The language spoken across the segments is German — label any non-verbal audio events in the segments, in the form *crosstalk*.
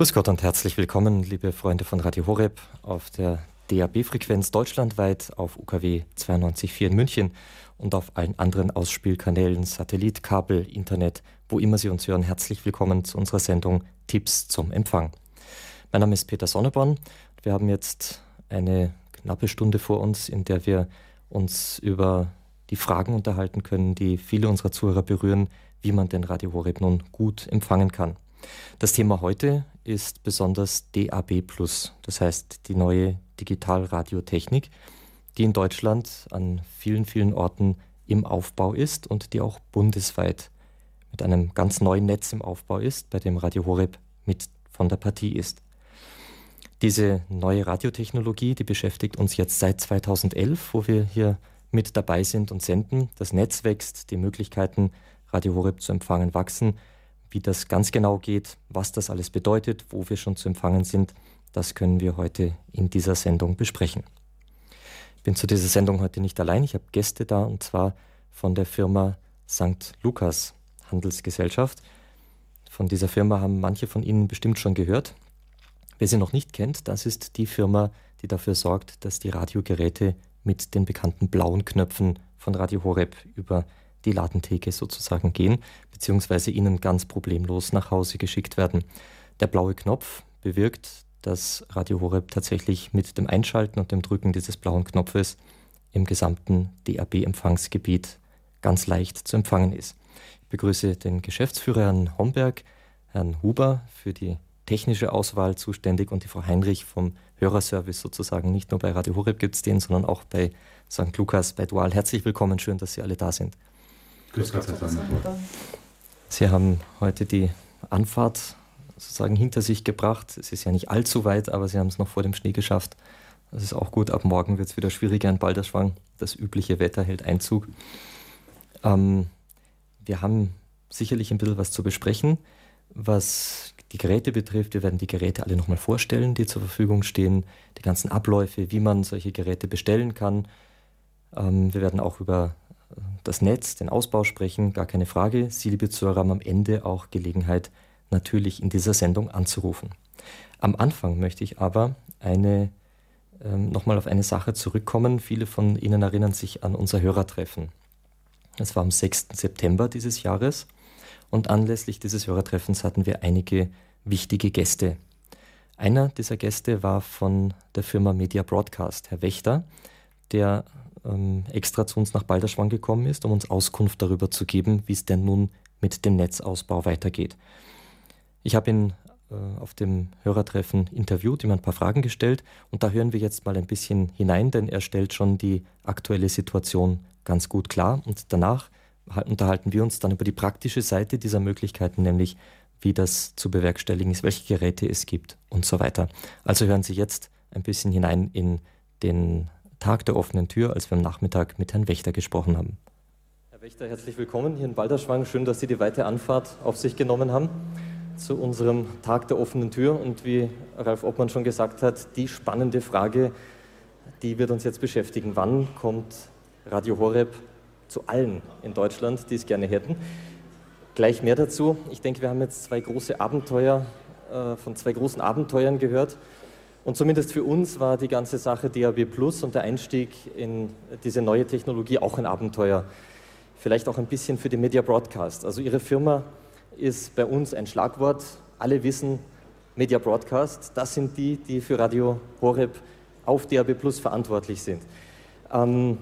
Grüß Gott und herzlich willkommen, liebe Freunde von Radio Horeb, auf der DAB-Frequenz deutschlandweit auf UKW 92.4 in München und auf allen anderen Ausspielkanälen, Satellit, Kabel, Internet, wo immer Sie uns hören. Herzlich willkommen zu unserer Sendung Tipps zum Empfang. Mein Name ist Peter Sonneborn. Wir haben jetzt eine knappe Stunde vor uns, in der wir uns über die Fragen unterhalten können, die viele unserer Zuhörer berühren, wie man den Radio Horeb nun gut empfangen kann. Das Thema heute ist besonders DAB+, das heißt die neue Digitalradiotechnik, die in Deutschland an vielen, vielen Orten im Aufbau ist und die auch bundesweit mit einem ganz neuen Netz im Aufbau ist, bei dem Radio Horeb mit von der Partie ist. Diese neue Radiotechnologie, die beschäftigt uns jetzt seit 2011, wo wir hier mit dabei sind und senden. Das Netz wächst, die Möglichkeiten, Radio Horeb zu empfangen, wachsen. Wie das ganz genau geht, was das alles bedeutet, wo wir schon zu empfangen sind, das können wir heute in dieser Sendung besprechen. Ich bin zu dieser Sendung heute nicht allein. Ich habe Gäste da und zwar von der Firma St. Lukas Handelsgesellschaft. Von dieser Firma haben manche von Ihnen bestimmt schon gehört. Wer sie noch nicht kennt, das ist die Firma, die dafür sorgt, dass die Radiogeräte mit den bekannten blauen Knöpfen von Radio Horeb über die Ladentheke sozusagen gehen, beziehungsweise ihnen ganz problemlos nach Hause geschickt werden. Der blaue Knopf bewirkt, dass Radio Horeb tatsächlich mit dem Einschalten und dem Drücken dieses blauen Knopfes im gesamten DAB-Empfangsgebiet ganz leicht zu empfangen ist. Ich begrüße den Geschäftsführer Herrn Homberg, Herrn Huber für die technische Auswahl zuständig und die Frau Heinrich vom Hörerservice sozusagen. Nicht nur bei Radio Horeb gibt es den, sondern auch bei St. Lukas, bei Dual. Herzlich willkommen, schön, dass Sie alle da sind. Grüß Gott, Herr Sie haben heute die Anfahrt sozusagen hinter sich gebracht. Es ist ja nicht allzu weit, aber Sie haben es noch vor dem Schnee geschafft. Das ist auch gut. Ab morgen wird es wieder schwieriger in Balderschwang. Das übliche Wetter hält Einzug. Ähm, wir haben sicherlich ein bisschen was zu besprechen, was die Geräte betrifft. Wir werden die Geräte alle nochmal vorstellen, die zur Verfügung stehen, die ganzen Abläufe, wie man solche Geräte bestellen kann. Ähm, wir werden auch über das Netz, den Ausbau sprechen, gar keine Frage. Sie, liebe Zuhörer, haben am Ende auch Gelegenheit, natürlich in dieser Sendung anzurufen. Am Anfang möchte ich aber eine, ähm, nochmal auf eine Sache zurückkommen. Viele von Ihnen erinnern sich an unser Hörertreffen. Das war am 6. September dieses Jahres und anlässlich dieses Hörertreffens hatten wir einige wichtige Gäste. Einer dieser Gäste war von der Firma Media Broadcast, Herr Wächter, der extra zu uns nach Balderschwang gekommen ist, um uns Auskunft darüber zu geben, wie es denn nun mit dem Netzausbau weitergeht. Ich habe ihn äh, auf dem Hörertreffen interviewt, ihm ein paar Fragen gestellt und da hören wir jetzt mal ein bisschen hinein, denn er stellt schon die aktuelle Situation ganz gut klar und danach unterhalten wir uns dann über die praktische Seite dieser Möglichkeiten, nämlich wie das zu bewerkstelligen ist, welche Geräte es gibt und so weiter. Also hören Sie jetzt ein bisschen hinein in den Tag der offenen Tür, als wir am Nachmittag mit Herrn Wächter gesprochen haben. Herr Wächter, herzlich willkommen hier in Balderschwang. Schön, dass Sie die weite Anfahrt auf sich genommen haben zu unserem Tag der offenen Tür. Und wie Ralf Obmann schon gesagt hat, die spannende Frage, die wird uns jetzt beschäftigen. Wann kommt Radio Horeb zu allen in Deutschland, die es gerne hätten? Gleich mehr dazu. Ich denke, wir haben jetzt zwei große Abenteuer, äh, von zwei großen Abenteuern gehört. Und zumindest für uns war die ganze Sache DAB Plus und der Einstieg in diese neue Technologie auch ein Abenteuer. Vielleicht auch ein bisschen für die Media Broadcast. Also Ihre Firma ist bei uns ein Schlagwort. Alle wissen, Media Broadcast, das sind die, die für Radio Horeb auf DAB Plus verantwortlich sind. Ähm,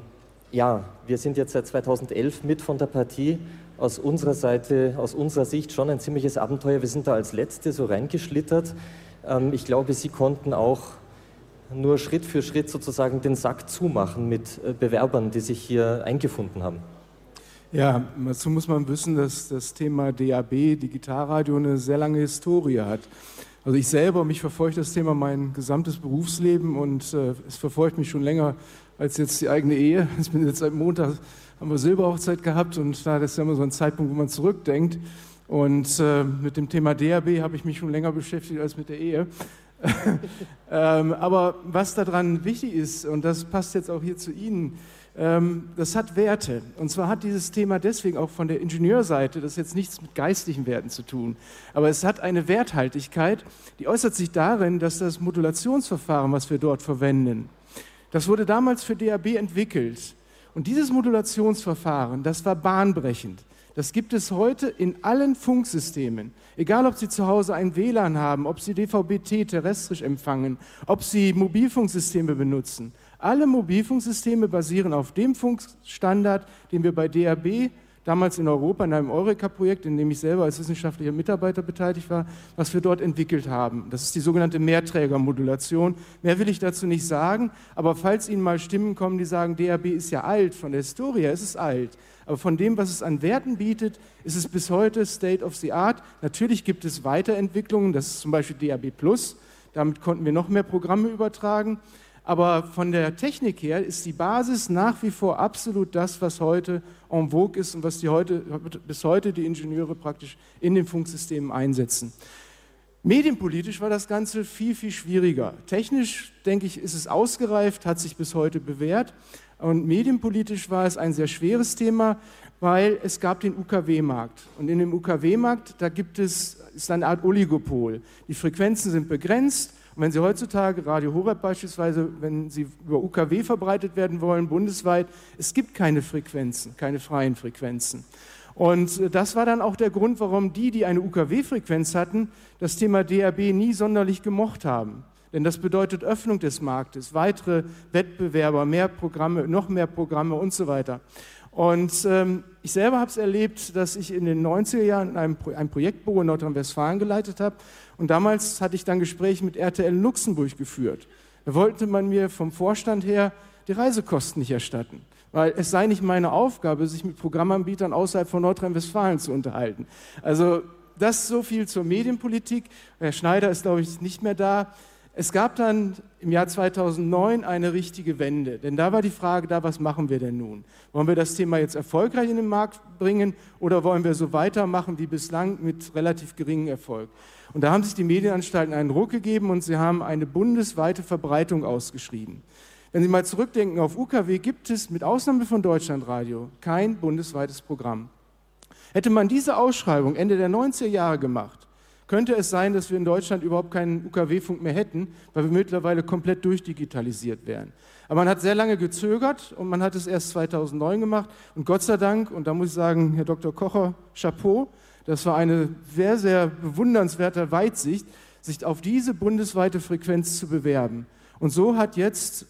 ja, wir sind jetzt seit 2011 mit von der Partie. Aus unserer Seite, aus unserer Sicht schon ein ziemliches Abenteuer. Wir sind da als Letzte so reingeschlittert. Ähm, ich glaube, Sie konnten auch nur Schritt für Schritt sozusagen den Sack zumachen mit äh, Bewerbern, die sich hier eingefunden haben. Ja, dazu muss man wissen, dass das Thema DAB, Digitalradio, eine sehr lange Historie hat. Also ich selber, mich verfolgt das Thema mein gesamtes Berufsleben und äh, es verfolgt mich schon länger als jetzt die eigene Ehe. *laughs* Ich bin jetzt seit Montag, haben wir Silberhochzeit gehabt und da ist ja immer so ein Zeitpunkt, wo man zurückdenkt. Und äh, mit dem Thema DRB habe ich mich schon länger beschäftigt als mit der Ehe. *laughs* ähm, aber was daran wichtig ist, und das passt jetzt auch hier zu Ihnen, ähm, das hat Werte. Und zwar hat dieses Thema deswegen auch von der Ingenieurseite, das jetzt nichts mit geistlichen Werten zu tun, aber es hat eine Werthaltigkeit, die äußert sich darin, dass das Modulationsverfahren, was wir dort verwenden, das wurde damals für DAB entwickelt. Und dieses Modulationsverfahren, das war bahnbrechend. Das gibt es heute in allen Funksystemen. Egal, ob Sie zu Hause ein WLAN haben, ob Sie DVB-T terrestrisch empfangen, ob Sie Mobilfunksysteme benutzen. Alle Mobilfunksysteme basieren auf dem Funkstandard, den wir bei DAB damals in Europa in einem Eureka-Projekt, in dem ich selber als wissenschaftlicher Mitarbeiter beteiligt war, was wir dort entwickelt haben. Das ist die sogenannte Mehrträgermodulation. Mehr will ich dazu nicht sagen, aber falls Ihnen mal Stimmen kommen, die sagen, DAB ist ja alt, von der Historie ist es alt, aber von dem, was es an Werten bietet, ist es bis heute State of the Art. Natürlich gibt es Weiterentwicklungen, das ist zum Beispiel DAB damit konnten wir noch mehr Programme übertragen. Aber von der Technik her ist die Basis nach wie vor absolut das, was heute en vogue ist und was die heute, bis heute die Ingenieure praktisch in den Funksystemen einsetzen. Medienpolitisch war das Ganze viel, viel schwieriger. Technisch, denke ich, ist es ausgereift, hat sich bis heute bewährt. Und medienpolitisch war es ein sehr schweres Thema, weil es gab den UKW-Markt. Und in dem UKW-Markt, da gibt es, ist eine Art Oligopol. Die Frequenzen sind begrenzt und wenn Sie heutzutage Radio Horeb beispielsweise, wenn Sie über UKW verbreitet werden wollen, bundesweit, es gibt keine Frequenzen, keine freien Frequenzen. Und äh, das war dann auch der Grund, warum die, die eine UKW-Frequenz hatten, das Thema DRB nie sonderlich gemocht haben. Denn das bedeutet Öffnung des Marktes, weitere Wettbewerber, mehr Programme, noch mehr Programme und so weiter. Und ähm, ich selber habe es erlebt, dass ich in den 90er Jahren ein, ein Projektbüro in Nordrhein-Westfalen geleitet habe. Und damals hatte ich dann Gespräche mit RTL Luxemburg geführt. Da wollte man mir vom Vorstand her die Reisekosten nicht erstatten, weil es sei nicht meine Aufgabe, sich mit Programmanbietern außerhalb von Nordrhein-Westfalen zu unterhalten. Also das so viel zur Medienpolitik. Herr Schneider ist, glaube ich, nicht mehr da. Es gab dann im Jahr 2009 eine richtige Wende, denn da war die Frage da, was machen wir denn nun? Wollen wir das Thema jetzt erfolgreich in den Markt bringen oder wollen wir so weitermachen wie bislang mit relativ geringem Erfolg? Und da haben sich die Medienanstalten einen Ruck gegeben und sie haben eine bundesweite Verbreitung ausgeschrieben. Wenn Sie mal zurückdenken auf UKW, gibt es mit Ausnahme von Deutschlandradio kein bundesweites Programm. Hätte man diese Ausschreibung Ende der 90er Jahre gemacht, könnte es sein, dass wir in Deutschland überhaupt keinen UKW-Funk mehr hätten, weil wir mittlerweile komplett durchdigitalisiert wären. Aber man hat sehr lange gezögert und man hat es erst 2009 gemacht. Und Gott sei Dank, und da muss ich sagen, Herr Dr. Kocher, Chapeau, das war eine sehr, sehr bewundernswerte Weitsicht, sich auf diese bundesweite Frequenz zu bewerben. Und so hat jetzt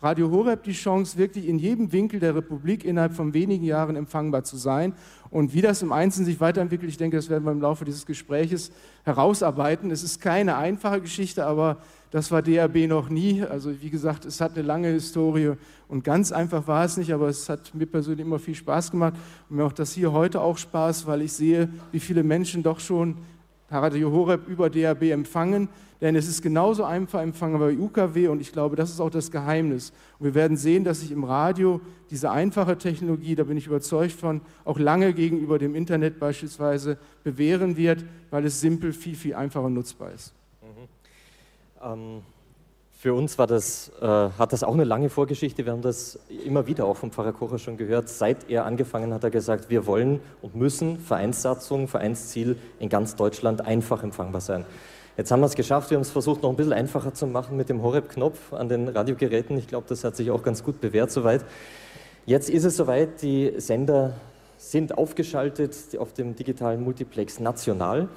Radio Horeb die Chance, wirklich in jedem Winkel der Republik innerhalb von wenigen Jahren empfangbar zu sein. Und wie das im Einzelnen sich weiterentwickelt, ich denke, das werden wir im Laufe dieses Gespräches herausarbeiten. Es ist keine einfache Geschichte, aber das war DRB noch nie. Also wie gesagt, es hat eine lange Historie und ganz einfach war es nicht, aber es hat mir persönlich immer viel Spaß gemacht und mir auch das hier heute auch Spaß, weil ich sehe, wie viele Menschen doch schon Radio Horeb über DRB empfangen denn es ist genauso einfach empfangbar wie UKW und ich glaube, das ist auch das Geheimnis. Und wir werden sehen, dass sich im Radio diese einfache Technologie, da bin ich überzeugt von, auch lange gegenüber dem Internet beispielsweise bewähren wird, weil es simpel viel, viel einfacher nutzbar ist. Mhm. Ähm, für uns war das, äh, hat das auch eine lange Vorgeschichte. Wir haben das immer wieder auch vom Pfarrer Kocher schon gehört. Seit er angefangen hat, hat er gesagt, wir wollen und müssen Vereinssatzung, Vereinsziel in ganz Deutschland einfach empfangbar sein. Jetzt haben wir es geschafft. Wir haben es versucht, noch ein bisschen einfacher zu machen mit dem Horeb-Knopf an den Radiogeräten. Ich glaube, das hat sich auch ganz gut bewährt soweit. Jetzt ist es soweit, die Sender sind aufgeschaltet auf dem digitalen Multiplex national.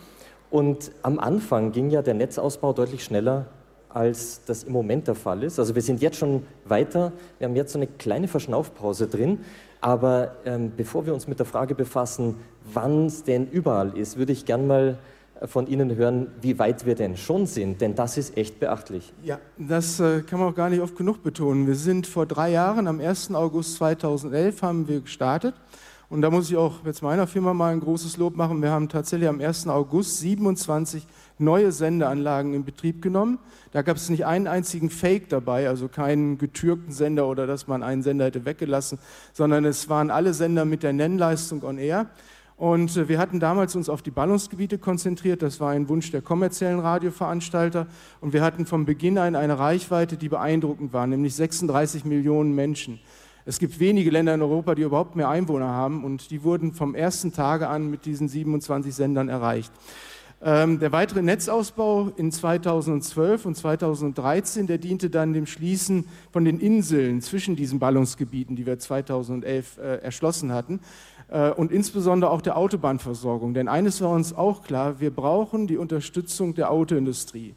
Und am Anfang ging ja der Netzausbau deutlich schneller, als das im Moment der Fall ist. Also wir sind jetzt schon weiter. Wir haben jetzt so eine kleine Verschnaufpause drin. Aber ähm, bevor wir uns mit der Frage befassen, wann es denn überall ist, würde ich gern mal von Ihnen hören, wie weit wir denn schon sind, denn das ist echt beachtlich. Ja, das äh, kann man auch gar nicht oft genug betonen. Wir sind vor drei Jahren, am 1. August 2011 haben wir gestartet. Und da muss ich auch jetzt meiner Firma mal ein großes Lob machen. Wir haben tatsächlich am 1. August 27 neue Sendeanlagen in Betrieb genommen. Da gab es nicht einen einzigen Fake dabei, also keinen getürkten Sender oder dass man einen Sender hätte weggelassen, sondern es waren alle Sender mit der Nennleistung on air. Und äh, wir hatten damals uns auf die Ballungsgebiete konzentriert. Das war ein Wunsch der kommerziellen Radioveranstalter. Und wir hatten von Beginn an eine Reichweite, die beeindruckend war, nämlich 36 Millionen Menschen. Es gibt wenige Länder in Europa, die überhaupt mehr Einwohner haben. Und die wurden vom ersten Tage an mit diesen 27 Sendern erreicht. Ähm, der weitere Netzausbau in 2012 und 2013, der diente dann dem Schließen von den Inseln zwischen diesen Ballungsgebieten, die wir 2011 äh, erschlossen hatten. Äh, und insbesondere auch der Autobahnversorgung. Denn eines war uns auch klar, wir brauchen die Unterstützung der Autoindustrie.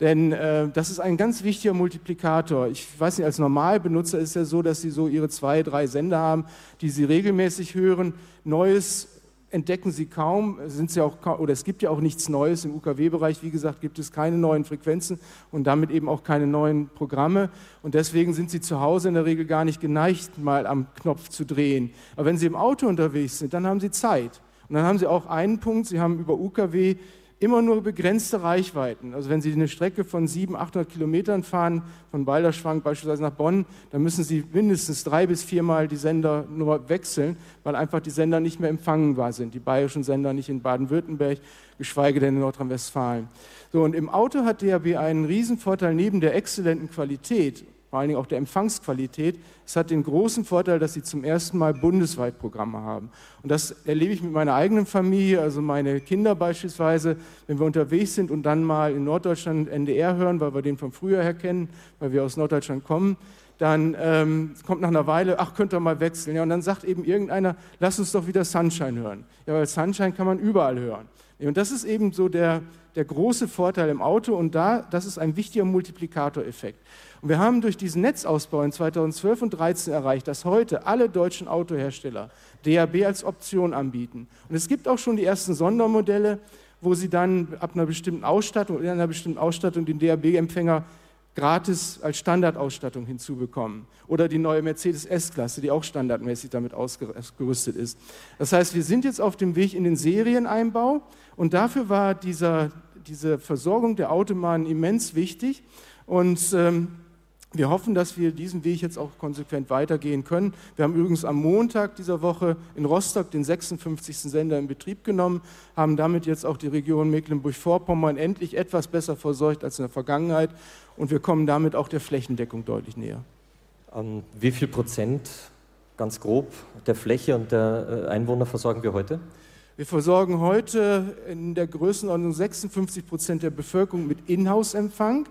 Denn äh, das ist ein ganz wichtiger Multiplikator. Ich weiß nicht, als Normalbenutzer ist es ja so, dass Sie so Ihre zwei, drei Sender haben, die Sie regelmäßig hören. Neues entdecken sie kaum, sind sie auch, oder es gibt ja auch nichts Neues im UKW-Bereich. Wie gesagt, gibt es keine neuen Frequenzen und damit eben auch keine neuen Programme. Und deswegen sind sie zu Hause in der Regel gar nicht geneigt, mal am Knopf zu drehen. Aber wenn sie im Auto unterwegs sind, dann haben sie Zeit. Und dann haben sie auch einen Punkt, sie haben über UKW immer nur begrenzte Reichweiten. Also wenn Sie eine Strecke von 700, 800 Kilometern fahren, von Balderschwang beispielsweise nach Bonn, dann müssen Sie mindestens drei bis viermal die Sender nur wechseln, weil einfach die Sender nicht mehr empfangbar sind. Die bayerischen Sender nicht in Baden-Württemberg, geschweige denn in Nordrhein-Westfalen. So, und im Auto hat DAB einen Riesenvorteil neben der exzellenten Qualität vor allen Dingen auch der Empfangsqualität. Es hat den großen Vorteil, dass sie zum ersten Mal bundesweit Programme haben. Und das erlebe ich mit meiner eigenen Familie, also meine Kinder beispielsweise, wenn wir unterwegs sind und dann mal in Norddeutschland NDR hören, weil wir den von früher her kennen, weil wir aus Norddeutschland kommen, dann ähm, kommt nach einer Weile, ach, könnt ihr mal wechseln. Ja, und dann sagt eben irgendeiner, lass uns doch wieder Sunshine hören. Ja, weil Sunshine kann man überall hören. Und das ist eben so der, der große Vorteil im Auto und da, das ist ein wichtiger Multiplikatoreffekt. Und wir haben durch diesen Netzausbau in 2012 und 2013 erreicht, dass heute alle deutschen Autohersteller DAB als Option anbieten. Und es gibt auch schon die ersten Sondermodelle, wo sie dann ab einer bestimmten Ausstattung, in einer bestimmten Ausstattung den DAB-Empfänger gratis als Standardausstattung hinzubekommen. Oder die neue Mercedes S-Klasse, die auch standardmäßig damit ausgerüstet ist. Das heißt, wir sind jetzt auf dem Weg in den Serieneinbau und dafür war dieser, diese Versorgung der Autobahnen immens wichtig. Und ähm, wir hoffen, dass wir diesen Weg jetzt auch konsequent weitergehen können. Wir haben übrigens am Montag dieser Woche in Rostock den 56. Sender in Betrieb genommen, haben damit jetzt auch die Region Mecklenburg-Vorpommern endlich etwas besser versorgt als in der Vergangenheit und wir kommen damit auch der Flächendeckung deutlich näher. Um, wie viel Prozent ganz grob der Fläche und der äh, Einwohner versorgen wir heute? Wir versorgen heute in der Größenordnung 56 Prozent der Bevölkerung mit Inhouse-Empfang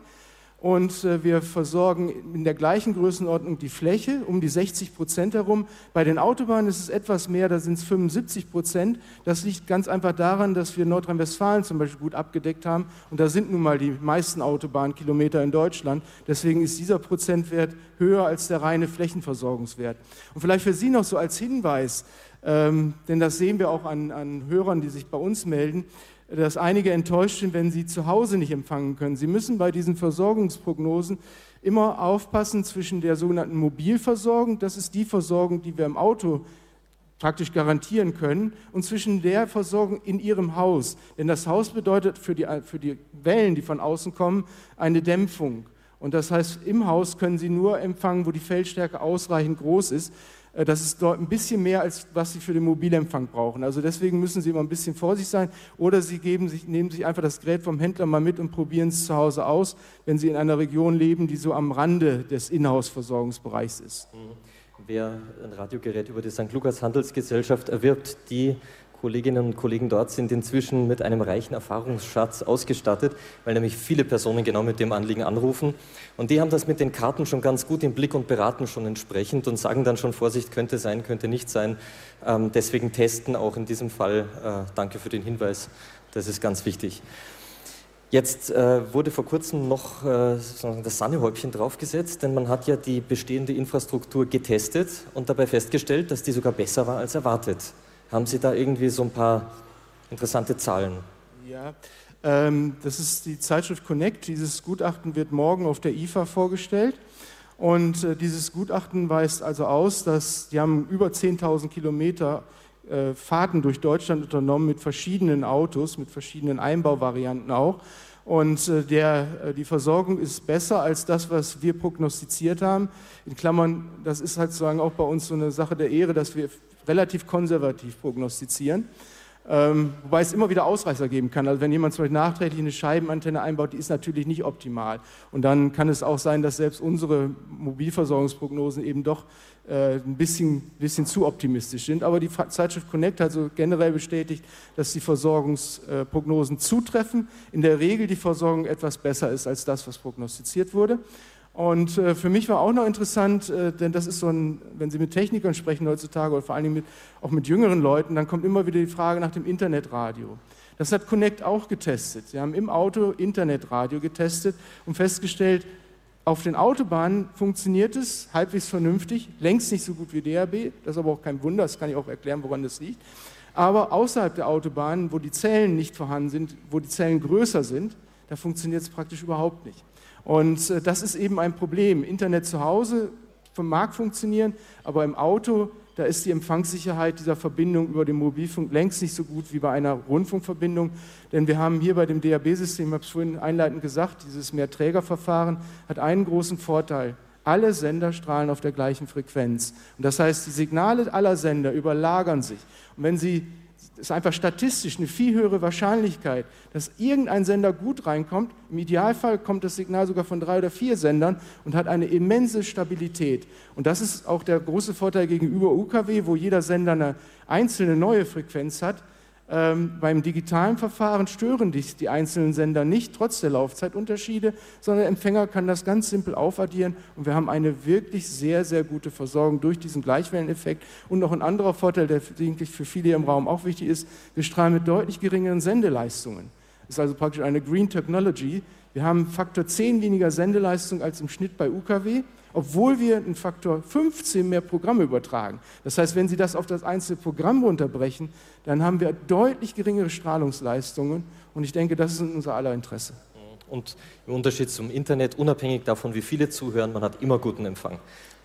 und äh, wir versorgen in der gleichen Größenordnung die Fläche, um die 60 Prozent herum. Bei den Autobahnen ist es etwas mehr, da sind es 75 Prozent. Das liegt ganz einfach daran, dass wir Nordrhein-Westfalen zum Beispiel gut abgedeckt haben. Und da sind nun mal die meisten Autobahnkilometer in Deutschland. Deswegen ist dieser Prozentwert höher als der reine Flächenversorgungswert. Und vielleicht für Sie noch so als Hinweis, ähm, denn das sehen wir auch an, an Hörern, die sich bei uns melden dass einige enttäuscht sind, wenn sie zu Hause nicht empfangen können. Sie müssen bei diesen Versorgungsprognosen immer aufpassen zwischen der sogenannten Mobilversorgung, das ist die Versorgung, die wir im Auto praktisch garantieren können, und zwischen der Versorgung in Ihrem Haus. Denn das Haus bedeutet für die, für die Wellen, die von außen kommen, eine Dämpfung. Und das heißt, im Haus können Sie nur empfangen, wo die Feldstärke ausreichend groß ist. Äh, das ist dort ein bisschen mehr, als was Sie für den Mobilempfang brauchen. Also deswegen müssen Sie immer ein bisschen vorsichtig sein. Oder Sie sich, nehmen sich einfach das Gerät vom Händler mal mit und probieren es zu Hause aus, wenn Sie in einer Region leben, die so am Rande des Inhouse-Versorgungsbereichs ist. Mhm. Wer ein Radiogerät über die St. Lukas Handelsgesellschaft erwirbt, die Kolleginnen und Kollegen dort sind inzwischen mit einem reichen Erfahrungsschatz ausgestattet, weil nämlich viele Personen genau mit dem Anliegen anrufen. Und die haben das mit den Karten schon ganz gut im Blick und beraten schon entsprechend und sagen dann schon, Vorsicht, könnte sein, könnte nicht sein. Ähm, deswegen testen auch in diesem Fall. Äh, danke für den Hinweis, das ist ganz wichtig. Jetzt äh, wurde vor kurzem noch äh, das Sahnehäubchen draufgesetzt, denn man hat ja die bestehende Infrastruktur getestet und dabei festgestellt, dass die sogar besser war als erwartet. Haben Sie da irgendwie so ein paar interessante Zahlen? Ja, ähm, das ist die Zeitschrift Connect. Dieses Gutachten wird morgen auf der IFA vorgestellt. Und äh, dieses Gutachten weist also aus, dass die haben über 10.000 Kilometer äh, Fahrten durch Deutschland unternommen mit verschiedenen Autos, mit verschiedenen Einbauvarianten auch. Und äh, der, äh, die Versorgung ist besser als das, was wir prognostiziert haben. In Klammern, das ist halt sozusagen auch bei uns so eine Sache der Ehre, dass wir relativ konservativ prognostizieren. Ähm, wobei es immer wieder Ausreißer geben kann. Also wenn jemand zum Beispiel nachträglich eine Scheibenantenne einbaut, die ist natürlich nicht optimal. Und dann kann es auch sein, dass selbst unsere Mobilversorgungsprognosen eben doch äh, ein bisschen, bisschen zu optimistisch sind. Aber die Zeitschrift Connect hat so generell bestätigt, dass die Versorgungsprognosen zutreffen. In der Regel die Versorgung etwas besser ist als das, was prognostiziert wurde. Und äh, für mich war auch noch interessant, äh, denn das ist so ein, wenn Sie mit Technikern sprechen heutzutage oder vor allen Dingen mit, auch mit jüngeren Leuten, dann kommt immer wieder die Frage nach dem Internetradio. Das hat Connect auch getestet. Sie haben im Auto Internetradio getestet und festgestellt, auf den Autobahnen funktioniert es halbwegs vernünftig, längst nicht so gut wie DAB, das ist aber auch kein Wunder, das kann ich auch erklären, woran das liegt. Aber außerhalb der Autobahnen, wo die Zellen nicht vorhanden sind, wo die Zellen größer sind, da funktioniert es praktisch überhaupt nicht. Und äh, das ist eben ein Problem. Internet zu Hause mag funktionieren, aber im Auto, da ist die Empfangssicherheit dieser Verbindung über den Mobilfunk längst nicht so gut wie bei einer Rundfunkverbindung. Denn wir haben hier bei dem DAB-System, ich habe es vorhin einleitend gesagt, dieses Mehrträgerverfahren hat einen großen Vorteil. Alle Sender strahlen auf der gleichen Frequenz. Und das heißt, die Signale aller Sender überlagern sich. Und wenn Sie ist einfach statistisch eine viel höhere Wahrscheinlichkeit, dass irgendein Sender gut reinkommt. Im Idealfall kommt das Signal sogar von drei oder vier Sendern und hat eine immense Stabilität. Und das ist auch der große Vorteil gegenüber UKW, wo jeder Sender eine einzelne neue Frequenz hat. Ähm, beim digitalen Verfahren stören dich die einzelnen Sender nicht, trotz der Laufzeitunterschiede, sondern der Empfänger kann das ganz simpel aufaddieren und wir haben eine wirklich sehr, sehr gute Versorgung durch diesen Gleichwelleneffekt. Und noch ein anderer Vorteil, der für viele im Raum auch wichtig ist, wir strahlen mit deutlich geringeren Sendeleistungen. Das ist also praktisch eine Green Technology. Wir haben Faktor 10 weniger Sendeleistung als im Schnitt bei UKW obwohl wir einen Faktor 15 mehr Programme übertragen. Das heißt, wenn Sie das auf das einzelne Programm runterbrechen, dann haben wir deutlich geringere Strahlungsleistungen und ich denke, das ist in unser aller Interesse. Und im Unterschied zum Internet, unabhängig davon, wie viele zuhören, man hat immer guten Empfang.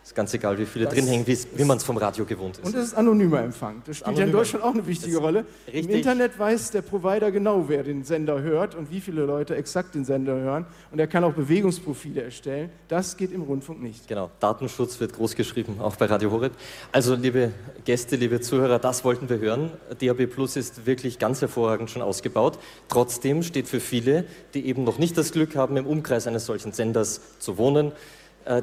Ist ganz egal, wie viele das drin hängen, wie, man es vom Radio gewohnt ist. Und es ist anonymer Empfang. Das spielt ja in Deutschland auch eine wichtige Rolle. Richtig. Im Internet weiß der Provider genau, wer den Sender hört und wie viele Leute exakt den Sender hören. Und er kann auch Bewegungsprofile erstellen. Das geht im Rundfunk nicht. Genau, Datenschutz wird groß geschrieben, auch bei Radio Horeb. Also, liebe Gäste, liebe Zuhörer, das wollten wir hören. DAB Plus ist wirklich ganz hervorragend schon ausgebaut. Trotzdem steht für viele, die eben noch nicht das Glück haben, im Umkreis eines solchen Senders zu wohnen,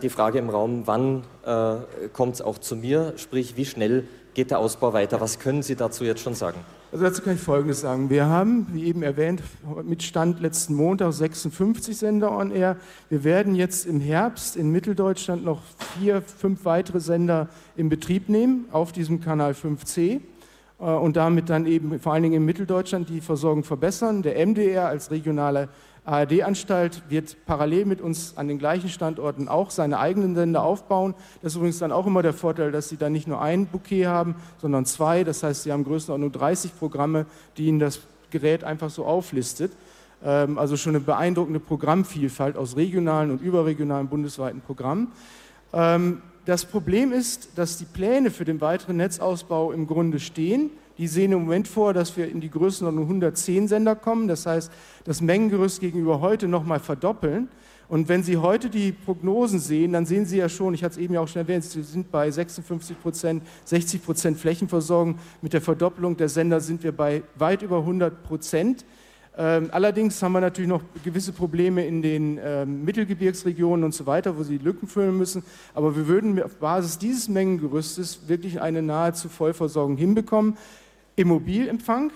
die Frage im Raum, wann äh, kommt es auch zu mir, sprich wie schnell geht der Ausbau weiter? Was können Sie dazu jetzt schon sagen? Also dazu kann ich Folgendes sagen. Wir haben, wie eben erwähnt, mit Stand letzten Montag 56 Sender on Air. Wir werden jetzt im Herbst in Mitteldeutschland noch vier, fünf weitere Sender in Betrieb nehmen auf diesem Kanal 5C äh, und damit dann eben vor allen Dingen in Mitteldeutschland die Versorgung verbessern. Der MDR als regionale ARD-Anstalt wird parallel mit uns an den gleichen Standorten auch seine eigenen Sender aufbauen. Das ist übrigens dann auch immer der Vorteil, dass sie dann nicht nur ein Bouquet haben, sondern zwei. Das heißt, sie haben größtenordnung 30 Programme, die ihnen das Gerät einfach so auflistet. Ähm, also schon eine beeindruckende Programmvielfalt aus regionalen und überregionalen bundesweiten Programmen. Ähm, das Problem ist, dass die Pläne für den weiteren Netzausbau im Grunde stehen. Die sehen im Moment vor, dass wir in die Größenordnung 110 Sender kommen. Das heißt, das Mengengerüst gegenüber heute nochmal verdoppeln. Und wenn Sie heute die Prognosen sehen, dann sehen Sie ja schon, ich hatte es eben ja auch schon erwähnt, wir sind bei 56 Prozent, 60 Prozent Flächenversorgung. Mit der Verdoppelung der Sender sind wir bei weit über 100 Prozent. Ähm, allerdings haben wir natürlich noch gewisse Probleme in den ähm, Mittelgebirgsregionen und so weiter, wo sie Lücken füllen müssen. Aber wir würden auf Basis dieses Mengengerüstes wirklich eine nahezu Vollversorgung hinbekommen. Im Mobilempfang,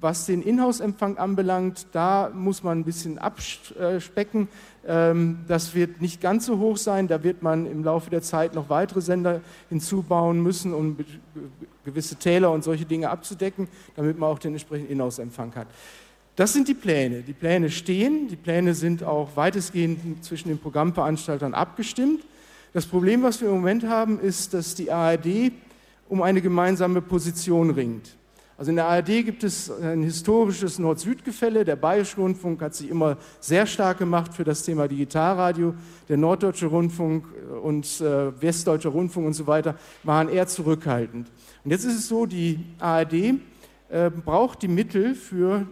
was den Inhouse-Empfang anbelangt, da muss man ein bisschen abspecken. Ähm, das wird nicht ganz so hoch sein. Da wird man im Laufe der Zeit noch weitere Sender hinzubauen müssen, um gewisse Täler und solche Dinge abzudecken, damit man auch den entsprechenden Inhouse-Empfang hat. Das sind die Pläne. Die Pläne stehen, die Pläne sind auch weitestgehend zwischen den Programmveranstaltern abgestimmt. Das Problem, was wir im Moment haben, ist, dass die ARD um eine gemeinsame Position ringt. Also in der ARD gibt es ein historisches Nord-Süd-Gefälle. Der Bayerische Rundfunk hat sich immer sehr stark gemacht für das Thema Digitalradio. Der Norddeutsche Rundfunk und äh, Westdeutscher Rundfunk und so weiter waren eher zurückhaltend. Und jetzt ist es so, die ARD äh, braucht die Mittel für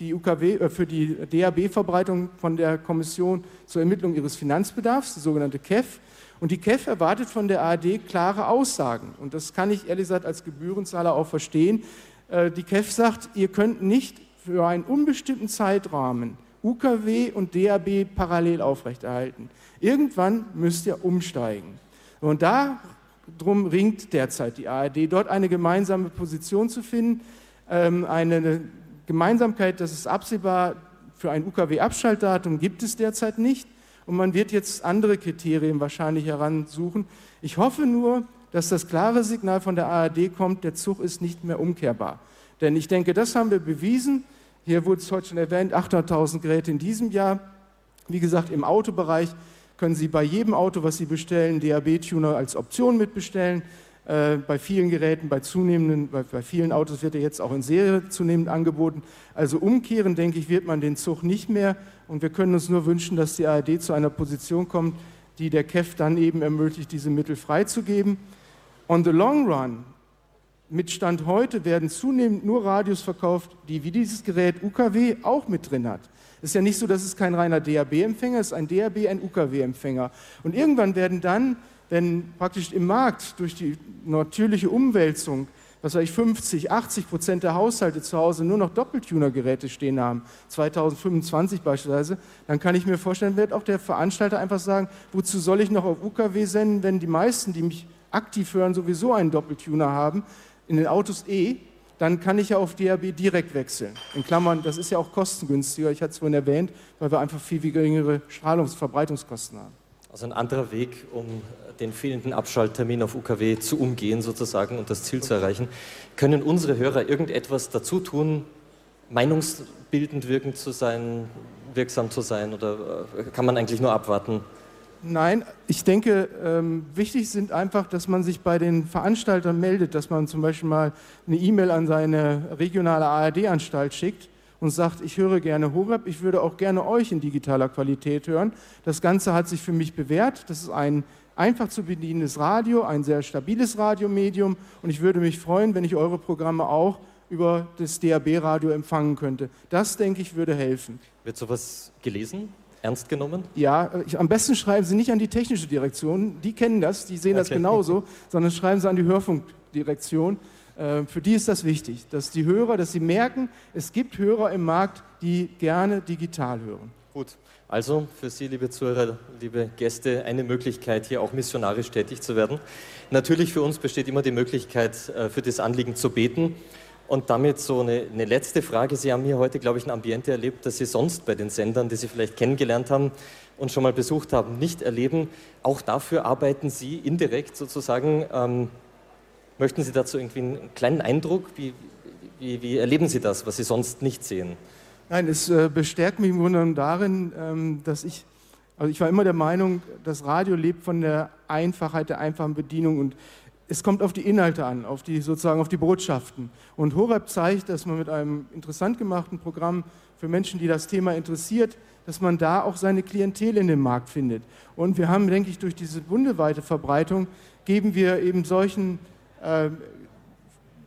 die äh, für die DAB-Verbreitung von der Kommission zur Ermittlung ihres Finanzbedarfs, die sogenannte KEF. Und die KEF erwartet von der ARD klare Aussagen. Und das kann ich ehrlich gesagt als Gebührenzahler auch verstehen. Äh, die KEF sagt, ihr könnt nicht für einen unbestimmten Zeitrahmen UKW und DAB parallel aufrechterhalten. Irgendwann müsst ihr umsteigen. Und darum ringt derzeit die ARD, dort eine gemeinsame Position zu finden, ähm, eine Gemeinsamkeit, das ist absehbar, für ein UKW-Abschaltdatum gibt es derzeit nicht und man wird jetzt andere Kriterien wahrscheinlich heransuchen. Ich hoffe nur, dass das klare Signal von der ARD kommt, der Zug ist nicht mehr umkehrbar. Denn ich denke, das haben wir bewiesen. Hier wurde es heute schon erwähnt, 800.000 Geräte in diesem Jahr. Wie gesagt, im Autobereich können Sie bei jedem Auto, was Sie bestellen, DAB-Tuner als Option mitbestellen. Äh, bei vielen Geräten, bei zunehmenden, bei, bei, vielen Autos wird er jetzt auch in Serie zunehmend angeboten. Also umkehren, denke ich, wird man den Zug nicht mehr. Und wir können uns nur wünschen, dass die ARD zu einer Position kommt, die der KEF dann eben ermöglicht, diese Mittel freizugeben. On the long run, mit Stand heute, werden zunehmend nur Radios verkauft, die wie dieses Gerät UKW auch mit drin hat. Es ist ja nicht so, dass es kein reiner DAB-Empfänger ist, ein DAB, ein UKW-Empfänger. Und irgendwann werden dann wenn praktisch im Markt durch die natürliche Umwälzung, was weiß ich, 50, 80 Prozent der Haushalte zu Hause nur noch Doppeltuner-Geräte stehen haben, 2025 beispielsweise, dann kann ich mir vorstellen, wird auch der Veranstalter einfach sagen, wozu soll ich noch auf UKW senden, wenn die meisten, die mich aktiv hören, sowieso einen Doppeltuner haben, in den Autos eh, dann kann ich ja auf DAB direkt wechseln. In Klammern, das ist ja auch kostengünstiger, ich hatte es vorhin erwähnt, weil wir einfach viel geringere Strahlungsverbreitungskosten haben. Also ein anderer Weg, um den fehlenden Abschalttermin auf UKW zu umgehen sozusagen und das Ziel zu erreichen. Können unsere Hörer irgendetwas dazu tun, meinungsbildend wirkend zu sein, wirksam zu sein oder äh, kann man eigentlich nur abwarten? Nein, ich denke, ähm, wichtig sind einfach, dass man sich bei den Veranstaltern meldet, dass man zum Beispiel mal eine E-Mail an seine regionale ARD-Anstalt schickt und sagt, ich höre gerne Horeb, ich würde auch gerne euch in digitaler Qualität hören. Das Ganze hat sich für mich bewährt. Das ist ein einfach zu bedienendes Radio, ein sehr stabiles Radiomedium und ich würde mich freuen, wenn ich eure Programme auch über das DAB-Radio empfangen könnte. Das, denke ich, würde helfen. Wird sowas gelesen? Ernst genommen? Ja, ich, am besten schreiben Sie nicht an die technische Direktion, die kennen das, die sehen okay. das genauso, sondern schreiben Sie an die Hörfunkdirektion. Äh, für die ist das wichtig, dass die Hörer, dass sie merken, es gibt Hörer im Markt, die gerne digital hören. Gut, also für Sie, liebe Zuhörer, liebe Gäste, eine Möglichkeit, hier auch missionarisch tätig zu werden. Natürlich für uns besteht immer die Möglichkeit, äh, für das Anliegen zu beten. Und damit so eine, eine, letzte Frage. Sie haben hier heute, glaube ich, ein Ambiente erlebt, das Sie sonst bei den Sendern, die Sie vielleicht kennengelernt haben und schon mal besucht haben, nicht erleben. Auch dafür arbeiten Sie indirekt sozusagen. Ähm, möchten Sie dazu irgendwie einen kleinen Eindruck? Wie, wie, wie erleben Sie das, was Sie sonst nicht sehen? Nein, es äh, bestärkt mich im Grunde genommen darin, ähm, dass ich, also ich war immer der Meinung, das Radio lebt von der Einfachheit, der einfachen Bedienung und es kommt auf die Inhalte an, auf die sozusagen auf die Botschaften. Und Horeb zeigt, dass man mit einem interessant gemachten Programm für Menschen, die das Thema interessiert, dass man da auch seine Klientel in dem Markt findet. Und wir haben, denke ich, durch diese bundesweite Verbreitung geben wir eben solchen äh,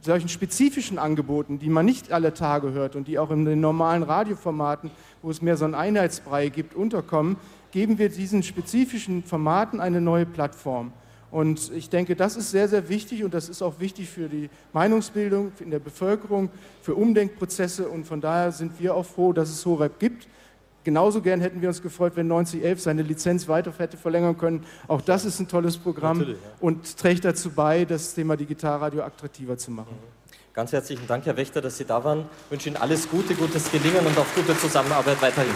solchen spezifischen Angeboten, die man nicht alle Tage hört und die auch in den normalen Radioformaten, wo es mehr so einen Einheitsbrei gibt, unterkommen, geben wir diesen spezifischen Formaten eine neue Plattform. Und ich denke, das ist sehr, sehr wichtig und das ist auch wichtig für die Meinungsbildung in der Bevölkerung, für Umdenkprozesse und von daher sind wir auch froh, dass es Horeb gibt Genauso gern hätten wir uns gefreut, wenn 9011 seine Lizenz weiter hätte verlängern können. Auch das ist ein tolles Programm ja. und trägt dazu bei, das Thema Digitalradio attraktiver zu machen. Ganz herzlichen Dank, Herr Wächter, dass Sie da waren. Ich wünsche Ihnen alles Gute, gutes Gelingen und auch gute Zusammenarbeit weiterhin.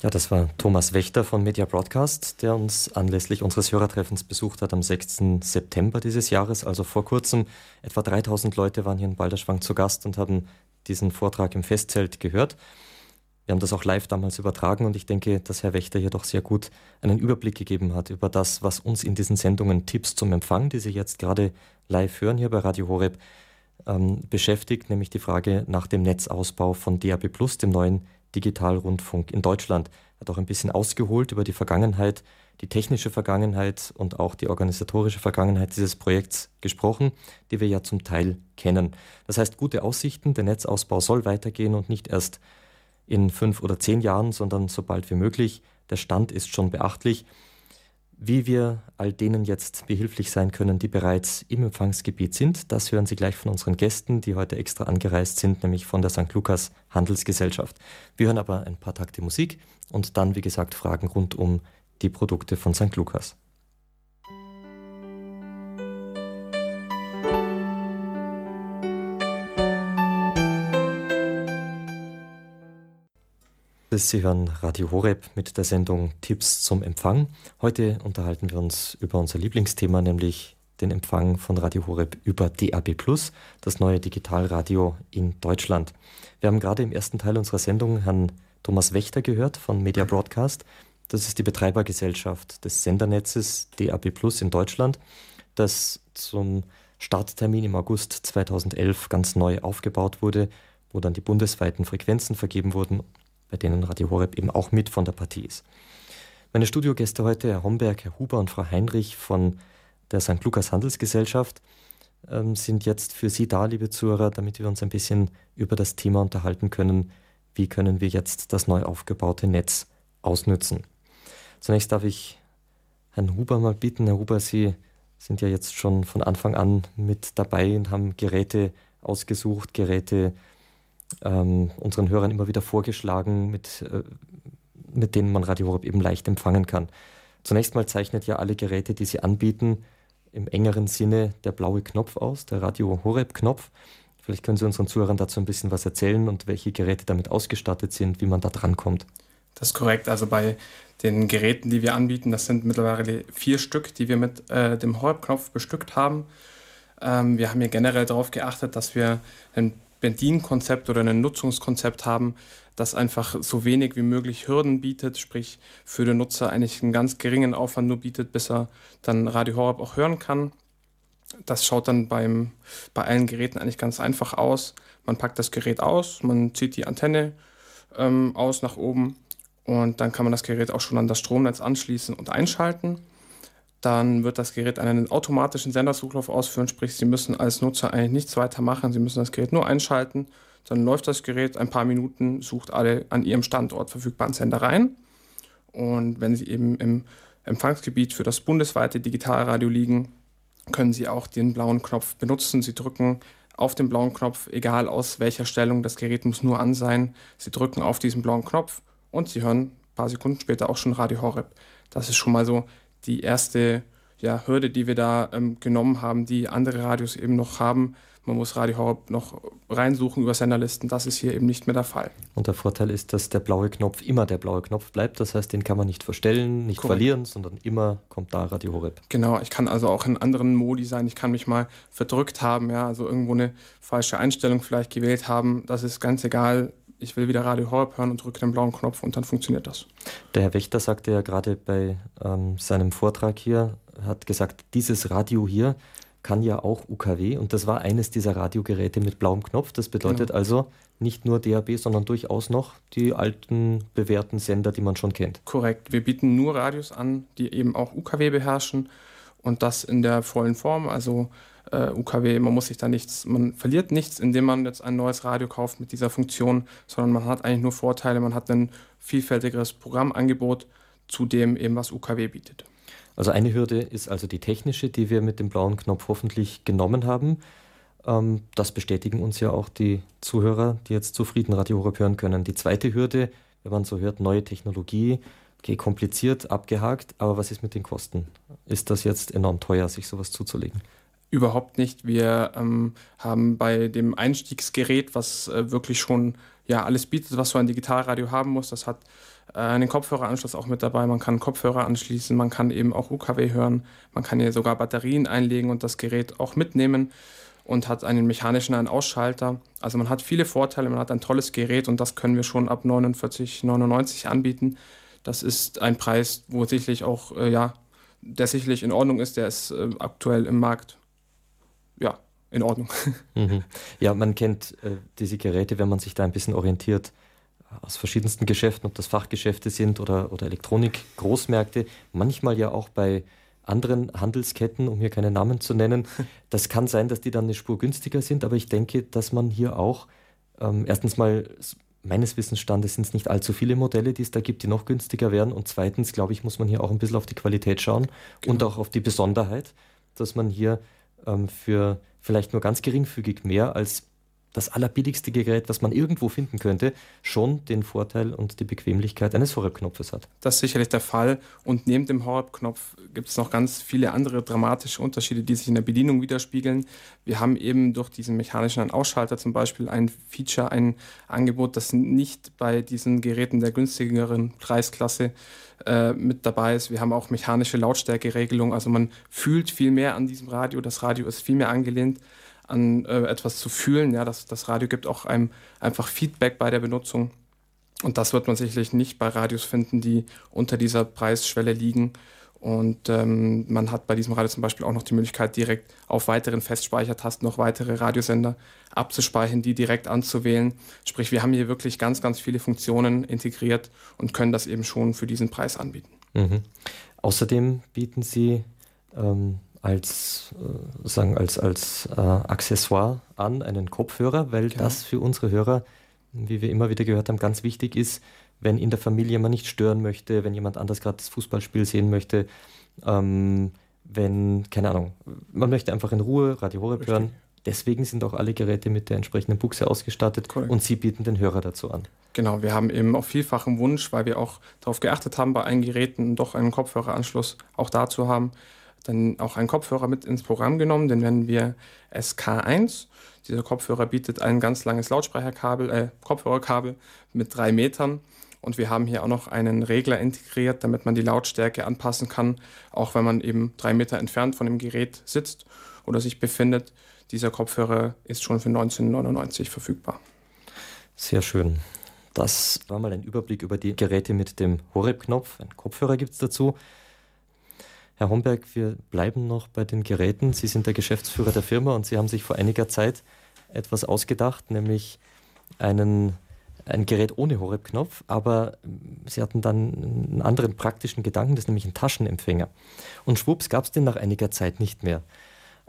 Ja, das war Thomas Wächter von Media Broadcast, der uns anlässlich unseres Hörertreffens besucht hat am 6. September dieses Jahres, also vor kurzem. Etwa 3000 Leute waren hier in Balderschwang zu Gast und haben diesen Vortrag im Festzelt gehört. Wir haben das auch live damals übertragen und ich denke, dass Herr Wächter hier doch sehr gut einen Überblick gegeben hat über das, was uns in diesen Sendungen Tipps zum Empfang, die Sie jetzt gerade live hören hier bei Radio Horeb, ähm, beschäftigt, nämlich die Frage nach dem Netzausbau von DAB Plus, dem neuen Digitalrundfunk in Deutschland. Er hat auch ein bisschen ausgeholt über die Vergangenheit, die technische Vergangenheit und auch die organisatorische Vergangenheit dieses Projekts gesprochen, die wir ja zum Teil kennen. Das heißt, gute Aussichten, der Netzausbau soll weitergehen und nicht erst in fünf oder zehn Jahren, sondern so bald wie möglich. Der Stand ist schon beachtlich. Wie wir all denen jetzt behilflich sein können, die bereits im Empfangsgebiet sind, das hören Sie gleich von unseren Gästen, die heute extra angereist sind, nämlich von der St. Lukas Handelsgesellschaft. Wir hören aber ein paar Takte Musik und dann, wie gesagt, Fragen rund um die Produkte von St. Lukas. Sie hören Radio Horeb mit der Sendung Tipps zum Empfang. Heute unterhalten wir uns über unser Lieblingsthema, nämlich den Empfang von Radio Horeb über DAB+, das neue Digitalradio in Deutschland. Wir haben gerade im ersten Teil unserer Sendung Herrn Thomas Wächter gehört von Media Broadcast. Das ist die Betreibergesellschaft des Sendernetzes DAB+ in Deutschland, das zum Starttermin im August 2011 ganz neu aufgebaut wurde, wo dann die bundesweiten Frequenzen vergeben wurden bei denen Radio Horeb eben auch mit von der Partie ist. Meine Studiogäste heute, Herr Homberg, Herr Huber und Frau Heinrich von der St. Lukas Handelsgesellschaft, ähm, sind jetzt für Sie da, liebe Zuhörer, damit wir uns ein bisschen über das Thema unterhalten können, wie können wir jetzt das neu aufgebaute Netz ausnützen. Zunächst darf ich Herrn Huber mal bitten. Herr Huber, Sie sind ja jetzt schon von Anfang an mit dabei und haben Geräte ausgesucht, Geräte ähm, unseren Hörern immer wieder vorgeschlagen, mit, äh, mit denen man Radio Horeb eben leicht empfangen kann. Zunächst mal zeichnet ja alle Geräte, die sie anbieten, im engeren Sinne der blaue Knopf aus, der Radio Horeb Knopf. Vielleicht können Sie unseren Zuhörern dazu ein bisschen was erzählen und welche Geräte damit ausgestattet sind, wie man da drankommt. Das ist korrekt. Also bei den Geräten, die wir anbieten, das sind mittlerweile vier Stück, die wir mit äh, dem Horeb-Knopf bestückt haben. Ähm, wir haben hier generell darauf geachtet, dass wir ein Bedienkonzept oder ein Nutzungskonzept haben, das einfach so wenig wie möglich Hürden bietet, sprich für den Nutzer eigentlich einen ganz geringen Aufwand nur bietet, bis er dann Radio Horeb auch hören kann. Das schaut dann beim, bei allen Geräten eigentlich ganz einfach aus. Man packt das Gerät aus, man zieht die Antenne ähm, aus nach oben und dann kann man das Gerät auch schon an das Stromnetz anschließen und einschalten dann wird das Gerät einen automatischen Senderzuglauf ausführen, sprich Sie müssen als Nutzer eigentlich nichts weiter machen, Sie müssen das Gerät nur einschalten, dann läuft das Gerät ein paar Minuten, sucht alle an Ihrem Standort verfügbaren Sender rein und wenn Sie eben im Empfangsgebiet für das bundesweite Digitalradio liegen, können Sie auch den blauen Knopf benutzen. Sie drücken auf den blauen Knopf, egal aus welcher Stellung, das Gerät muss nur an sein. Sie drücken auf diesen blauen Knopf und Sie hören ein paar Sekunden später auch schon Radio Horeb. Das ist schon mal so die erste ja, Hürde, die wir da ähm, genommen haben, die andere Radios eben noch haben. Man muss Radio Horeb noch reinsuchen über Senderlisten. Das ist hier eben nicht mehr der Fall. Und der Vorteil ist, dass der blaue Knopf immer der blaue Knopf bleibt. Das heißt, den kann man nicht verstellen, nicht Korrekt. verlieren, sondern immer kommt da Radio Horeb. Genau, ich kann also auch in anderen Modi sein. Ich kann mich mal verdrückt haben, ja, also irgendwo eine falsche Einstellung vielleicht gewählt haben. Das ist ganz egal ich will wieder Radio Horeb hören und drücke den blauen Knopf und dann funktioniert das. Der Herr Wächter sagte ja gerade bei ähm, seinem Vortrag hier, hat gesagt, dieses Radio hier kann ja auch UKW und das war eines dieser Radiogeräte mit blauem Knopf. Das bedeutet genau. also nicht nur DAB, sondern durchaus noch die alten bewährten Sender, die man schon kennt. Korrekt. Wir bieten nur Radios an, die eben auch UKW beherrschen und das in der vollen Form. Also äh, UKW, man muss sich da nichts, man verliert nichts, indem man jetzt ein neues Radio kauft mit dieser Funktion, sondern man hat eigentlich nur Vorteile, man hat ein vielfältigeres Programmangebot, zu dem eben was UKW bietet. Also eine Hürde ist also die technische, die wir mit dem blauen Knopf hoffentlich genommen haben. Ähm, das bestätigen uns ja auch die Zuhörer, die jetzt zufrieden Radio Horeb hören können. Die zweite Hürde, wenn man so hört, neue Technologie, okay, kompliziert, abgehakt, aber was ist mit den Kosten? Ist das jetzt enorm teuer, sich sowas zuzulegen? Überhaupt nicht. Wir ähm, haben bei dem Einstiegsgerät, was äh, wirklich schon ja, alles bietet, was so ein Digitalradio haben muss, das hat äh, einen Kopfhöreranschluss auch mit dabei. Man kann Kopfhörer anschließen, man kann eben auch UKW hören, man kann hier sogar Batterien einlegen und das Gerät auch mitnehmen und hat einen mechanischen einen Ausschalter. Also man hat viele Vorteile, man hat ein tolles Gerät und das können wir schon ab 49,99 anbieten. Das ist ein Preis, wo sicherlich auch, äh, ja, der sicherlich in Ordnung ist, der ist äh, aktuell im Markt ja, in Ordnung. *laughs* Mhm. Ja, man kennt äh, diese Geräte, wenn man sich da ein bisschen orientiert, aus verschiedensten Geschäften, ob das Fachgeschäfte sind oder, oder Elektronik-Großmärkte, manchmal ja auch bei anderen Handelsketten, um hier keine Namen zu nennen. *laughs* Das kann sein, dass die dann eine Spur günstiger sind, aber ich denke, dass man hier auch ähm, erstens mal meines Wissensstandes sind es nicht allzu viele Modelle, die es da gibt, die noch günstiger wären. Und zweitens, glaube ich, muss man hier auch ein bisschen auf die Qualität schauen genau. und auch auf die Besonderheit, dass man hier ähm, für vielleicht nur ganz geringfügig mehr als das allerbilligste Gerät, was man irgendwo finden könnte, schon den Vorteil und die Bequemlichkeit eines Horeb-Knopfes hat. Das ist sicherlich der Fall. Und neben dem Horeb-Knopf gibt es noch ganz viele andere dramatische Unterschiede, die sich in der Bedienung widerspiegeln. Wir haben eben durch diesen mechanischen Ausschalter zum Beispiel ein Feature, ein Angebot, das nicht bei diesen Geräten der günstigeren Preisklasse äh, mit dabei ist. Wir haben auch mechanische Lautstärkeregelung. Also man fühlt viel mehr an diesem Radio. Das Radio ist viel mehr angelehnt an äh, etwas zu fühlen. Ja, das, das Radio gibt auch einem einfach Feedback bei der Benutzung. Und das wird man sicherlich nicht bei Radios finden, die unter dieser Preisschwelle liegen. Und ähm, man hat bei diesem Radio zum Beispiel auch noch die Möglichkeit, direkt auf weiteren Festspeichertasten noch weitere Radiosender abzuspeichern, die direkt anzuwählen. Sprich, wir haben hier wirklich ganz, ganz viele Funktionen integriert und können das eben schon für diesen Preis anbieten. Mhm. Außerdem bieten Sie ähm, als, äh, sagen, als, als äh, Accessoire an, einen Kopfhörer, weil genau. das für unsere Hörer, wie wir immer wieder gehört haben, ganz wichtig ist, wenn in der Familie man nicht stören möchte, wenn jemand anders gerade das Fußballspiel sehen möchte, ähm, wenn, keine Ahnung, man möchte einfach in Ruhe Radio Horeb hören. Deswegen sind auch alle Geräte mit der entsprechenden Buchse ausgestattet Correct. und Sie bieten den Hörer dazu an. Genau, wir haben eben auf vielfachen Wunsch, weil wir auch darauf geachtet haben, bei allen Geräten doch einen Kopfhöreranschluss auch dazu haben, dann auch einen Kopfhörer mit ins Programm genommen, den nennen wir SK1. Dieser Kopfhörer bietet ein ganz langes Lautsprecherkabel, äh, Kopfhörerkabel mit drei Metern. Und wir haben hier auch noch einen Regler integriert, damit man die Lautstärke anpassen kann, auch wenn man eben drei Meter entfernt von dem Gerät sitzt oder sich befindet. Dieser Kopfhörer ist schon für 1999 verfügbar. Sehr schön. Das war mal ein Überblick über die Geräte mit dem Horeb-Knopf. Ein Kopfhörer gibt es dazu. Herr Homberg, wir bleiben noch bei den Geräten. Sie sind der Geschäftsführer der Firma und Sie haben sich vor einiger Zeit etwas ausgedacht, nämlich einen, ein Gerät ohne Horeb-Knopf, aber Sie hatten dann einen anderen praktischen Gedanken, das ist nämlich ein Taschenempfänger. Und schwupps gab es den nach einiger Zeit nicht mehr.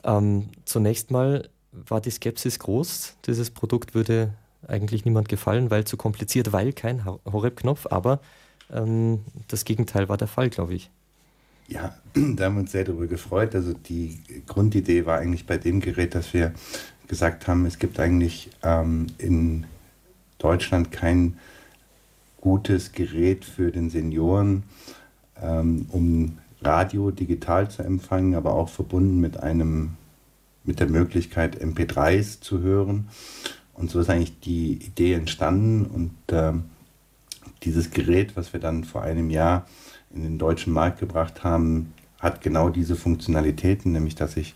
Ähm, zunächst mal war die Skepsis groß, dieses Produkt würde eigentlich niemand gefallen, weil zu kompliziert, weil kein Horeb-Knopf, aber ähm, das Gegenteil war der Fall, glaube ich. Ja, *clears throat* da haben wir uns sehr darüber gefreut. Also die Grundidee war eigentlich bei dem Gerät, dass wir gesagt haben, es gibt eigentlich ähm, in Deutschland kein gutes Gerät für den Senioren, ähm, um Radio digital zu empfangen, aber auch verbunden mit einem mit der Möglichkeit MP3s zu hören. Und so ist eigentlich die Idee entstanden und ähm, dieses Gerät, was wir dann vor einem Jahr in den deutschen Markt gebracht haben, hat genau diese Funktionalitäten, nämlich dass ich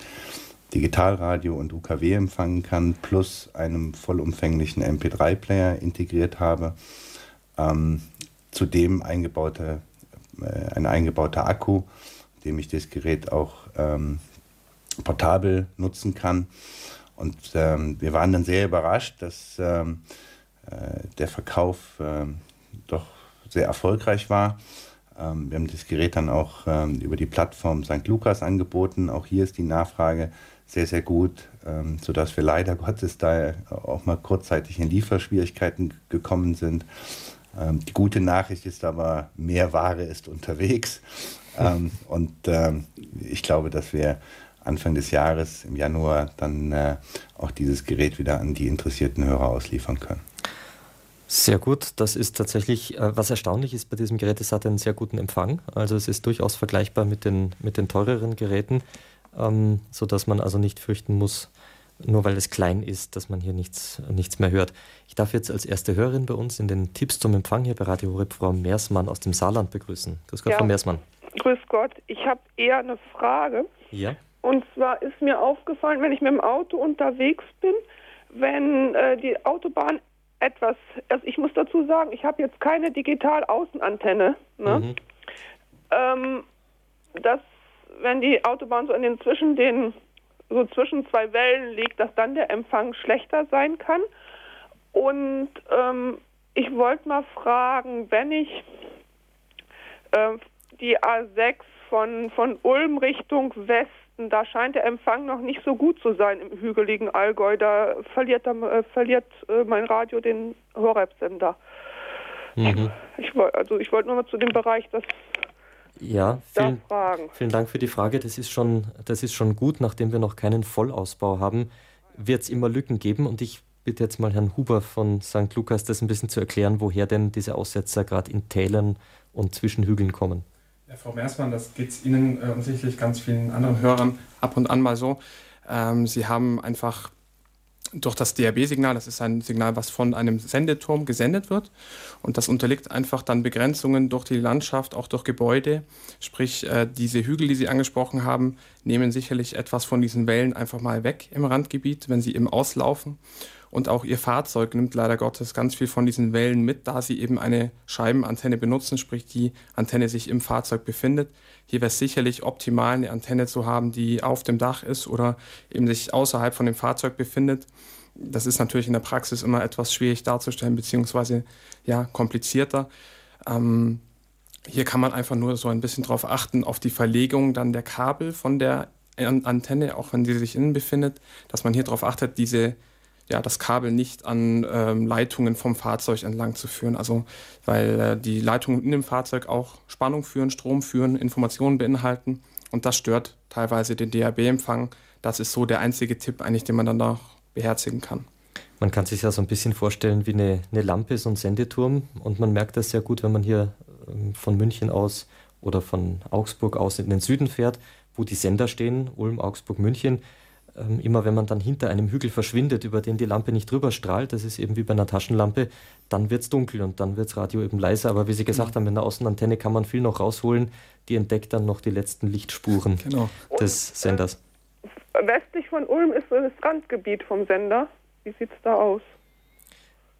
Digitalradio und UKW empfangen kann, plus einem vollumfänglichen MP3-Player integriert habe. Ähm, zudem eingebaute, äh, ein eingebauter Akku, dem ich das Gerät auch ähm, portabel nutzen kann. Und ähm, wir waren dann sehr überrascht, dass ähm, äh, der Verkauf äh, doch sehr erfolgreich war. Ähm, wir haben das Gerät dann auch ähm, über die Plattform St. Lukas angeboten. Auch hier ist die Nachfrage sehr, sehr gut, ähm, sodass wir leider Gottes da auch mal kurzzeitig in Lieferschwierigkeiten gekommen sind. Ähm, die gute Nachricht ist aber, mehr Ware ist unterwegs. Ähm, *laughs* und ähm, ich glaube, dass wir Anfang des Jahres, im Januar, dann äh, auch dieses Gerät wieder an die interessierten Hörer ausliefern können. Sehr gut. Das ist tatsächlich, äh, was erstaunlich ist bei diesem Gerät, es hat einen sehr guten Empfang. Also es ist durchaus vergleichbar mit den, mit den teureren Geräten, ähm, sodass man also nicht fürchten muss, nur weil es klein ist, dass man hier nichts, nichts mehr hört. Ich darf jetzt als erste Hörerin bei uns in den Tipps zum Empfang hier bei Radio Horeb Frau Meersmann aus dem Saarland begrüßen. Grüß Gott, ja. Frau Meersmann. Grüß Gott. Ich habe eher eine Frage. Ja. Und zwar ist mir aufgefallen, wenn ich mit dem Auto unterwegs bin, wenn äh, die Autobahn etwas, also ich muss dazu sagen, ich habe jetzt keine Digital-Außenantenne. Ne? Mhm. Ähm, dass, wenn die Autobahn so in den zwischen den so zwischen zwei Wellen liegt, dass dann der Empfang schlechter sein kann. Und ähm, ich wollte mal fragen, wenn ich äh, die A6 von, von Ulm Richtung Westen, da scheint der Empfang noch nicht so gut zu sein im hügeligen Allgäu. Da verliert, äh, verliert äh, mein Radio den Horeb-Sender. Mhm. Ich, also ich wollte nur mal zu dem Bereich das ja, vielen, vielen Dank für die Frage. Das ist, schon, das ist schon gut. Nachdem wir noch keinen Vollausbau haben, wird es immer Lücken geben. Und ich bitte jetzt mal Herrn Huber von St. Lukas, das ein bisschen zu erklären, woher denn diese Aussetzer gerade in Tälern und zwischen Hügeln kommen. Ja, Frau Meersmann, das geht Ihnen äh, und sicherlich ganz vielen anderen Hörern ab und an mal so. Ähm, Sie haben einfach durch das DRB-Signal, das ist ein Signal, was von einem Sendeturm gesendet wird und das unterliegt einfach dann Begrenzungen durch die Landschaft, auch durch Gebäude. Sprich, äh, diese Hügel, die Sie angesprochen haben, nehmen sicherlich etwas von diesen Wellen einfach mal weg im Randgebiet, wenn sie eben auslaufen. Und auch Ihr Fahrzeug nimmt leider Gottes ganz viel von diesen Wellen mit, da Sie eben eine Scheibenantenne benutzen, sprich die Antenne sich im Fahrzeug befindet. Hier wäre es sicherlich optimal, eine Antenne zu haben, die auf dem Dach ist oder eben sich außerhalb von dem Fahrzeug befindet. Das ist natürlich in der Praxis immer etwas schwierig darzustellen, beziehungsweise ja, komplizierter. Ähm, hier kann man einfach nur so ein bisschen darauf achten, auf die Verlegung dann der Kabel von der Antenne, auch wenn sie sich innen befindet, dass man hier darauf achtet, diese ja, das Kabel nicht an ähm, Leitungen vom Fahrzeug entlang zu führen. Also weil äh, die Leitungen in dem Fahrzeug auch Spannung führen, Strom führen, Informationen beinhalten und das stört teilweise den DAB-Empfang. Das ist so der einzige Tipp eigentlich, den man dann noch beherzigen kann. Man kann sich ja so ein bisschen vorstellen wie eine, eine Lampe, so ein Sendeturm und man merkt das sehr gut, wenn man hier ähm, von München aus oder von Augsburg aus in den Süden fährt, wo die Sender stehen, Ulm, Augsburg, München ähm, immer wenn man dann hinter einem Hügel verschwindet, über den die Lampe nicht drüber strahlt, das ist eben wie bei einer Taschenlampe, dann wird es dunkel und dann wird das Radio eben leiser. Aber wie Sie gesagt mhm. haben, mit einer Außenantenne kann man viel noch rausholen. Die entdeckt dann noch die letzten Lichtspuren genau. des und, Senders. Äh, westlich von Ulm ist so das Randgebiet vom Sender. Wie sieht es da aus?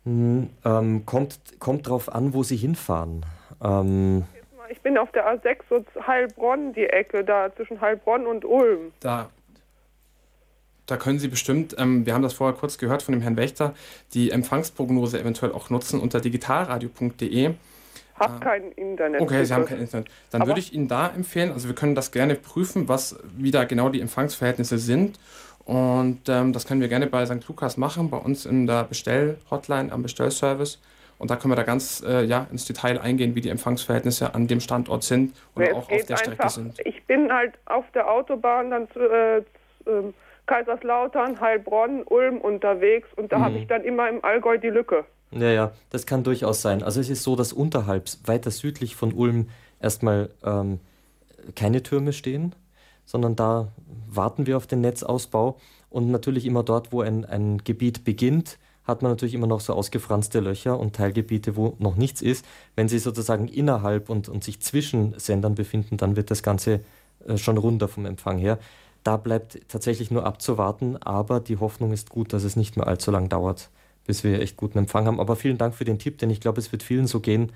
Hm, ähm, kommt, kommt drauf an, wo Sie hinfahren. Ähm, ich bin auf der A6, so Heilbronn, die Ecke da zwischen Heilbronn und Ulm. Da da können Sie bestimmt, ähm, wir haben das vorher kurz gehört von dem Herrn Wächter, die Empfangsprognose eventuell auch nutzen unter digitalradio.de. Hab äh, kein Internet. Okay, Sie haben kein Internet. Dann Aber würde ich Ihnen da empfehlen, also wir können das gerne prüfen, was wie da genau die Empfangsverhältnisse sind. Und ähm, das können wir gerne bei St. Lukas machen, bei uns in der Bestell-Hotline, am Bestellservice. Und da können wir da ganz äh, ja, ins Detail eingehen, wie die Empfangsverhältnisse an dem Standort sind und auch auf der Strecke sind. Ich bin halt auf der Autobahn dann zu, äh, ähm, Kaiserslautern, Heilbronn, Ulm unterwegs und da mhm. habe ich dann immer im Allgäu die Lücke. Ja, ja, das kann durchaus sein. Also es ist so, dass unterhalb, weiter südlich von Ulm, erstmal ähm, keine Türme stehen, sondern da warten wir auf den Netzausbau. Und natürlich immer dort, wo ein, ein Gebiet beginnt, hat man natürlich immer noch so ausgefranste Löcher und Teilgebiete, wo noch nichts ist. Wenn sie sozusagen innerhalb und, und sich zwischen Sendern befinden, dann wird das Ganze äh, schon runter vom Empfang her. Da bleibt tatsächlich nur abzuwarten, aber die Hoffnung ist gut, dass es nicht mehr allzu lang dauert, bis wir echt guten Empfang haben. Aber vielen Dank für den Tipp, denn ich glaube, es wird vielen so gehen,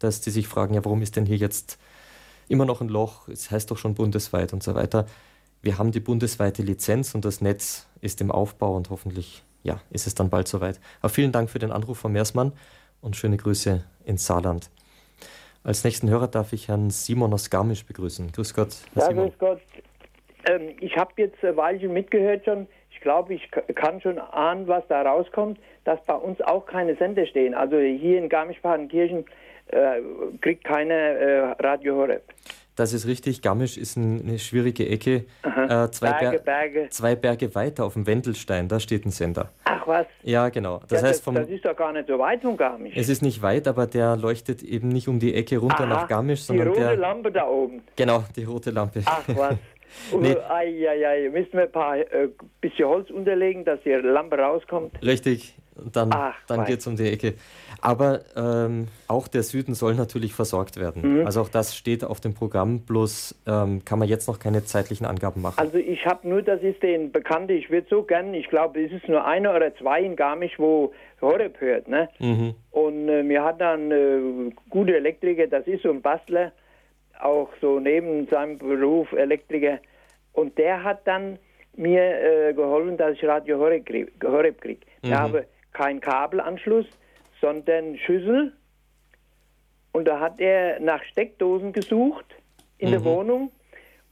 dass die sich fragen, ja, warum ist denn hier jetzt immer noch ein Loch? Es heißt doch schon bundesweit und so weiter. Wir haben die bundesweite Lizenz und das Netz ist im Aufbau und hoffentlich ja, ist es dann bald soweit. Aber vielen Dank für den Anruf, Frau Meersmann, und schöne Grüße ins Saarland. Als nächsten Hörer darf ich Herrn Simon aus Garmisch begrüßen. Grüß Gott, Herr ja, Simon. Grüß Gott. Ähm, ich habe jetzt ein Weilchen mitgehört schon. Ich glaube, ich kann schon ahnen, was da rauskommt, dass bei uns auch keine Sender stehen. Also hier in Garmisch-Partenkirchen äh, kriegt keine äh, Radio Horeb. Das ist richtig. Garmisch ist ein, eine schwierige Ecke. Äh, zwei, Berge, Berge. zwei Berge weiter auf dem Wendelstein, da steht ein Sender. Ach was? Ja, genau. Das, ja, heißt vom, das ist doch gar nicht so weit von Garmisch. Es ist nicht weit, aber der leuchtet eben nicht um die Ecke runter Aha, nach Garmisch, sondern die rote der, Lampe da oben. Genau, die rote Lampe. Ach was. *laughs* nee. Ei, ei, ei. Müssen wir ein paar äh, bisschen Holz unterlegen, dass die Lampe rauskommt? Richtig, dann, dann geht es um die Ecke. Aber ähm, auch der Süden soll natürlich versorgt werden. Mhm. Also auch das steht auf dem Programm, bloß ähm, kann man jetzt noch keine zeitlichen Angaben machen. Also ich habe nur, das ist den Bekannte, ich würde so gern, ich glaube, es ist nur einer oder zwei in Garmisch, wo Horeb hört. Ne? Mhm. Und äh, wir hatten dann äh, gute Elektriker, das ist so ein Bastler, auch so neben seinem Beruf Elektriker. Und der hat dann mir äh, geholfen, dass ich Radio Horeb kriege. Krieg. Ich mhm. habe keinen Kabelanschluss, sondern Schüssel. Und da hat er nach Steckdosen gesucht in mhm. der Wohnung.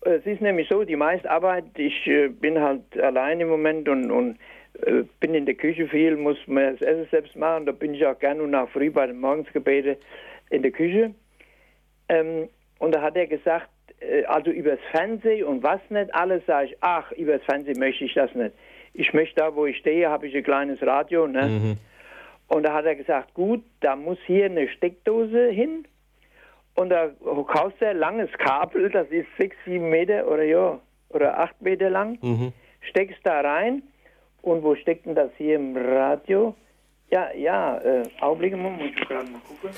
Es ist nämlich so, die meiste Arbeit, ich äh, bin halt allein im Moment und, und äh, bin in der Küche viel, muss mir das Essen selbst machen. Da bin ich auch gerne und nach früh bei den Morgensgebete in der Küche. Ähm, und da hat er gesagt, äh, also übers Fernsehen und was nicht alles, sage ich, ach, übers Fernsehen möchte ich das nicht. Ich möchte da, wo ich stehe, habe ich ein kleines Radio. Ne? Mhm. Und da hat er gesagt, gut, da muss hier eine Steckdose hin. Und da kaufst du ein langes Kabel, das ist sechs, sieben Meter oder ja, oder acht Meter lang, mhm. steckst da rein. Und wo steckt denn das hier im Radio? Ja, ja, äh, Augenblick, muss ich gerade mal gucken.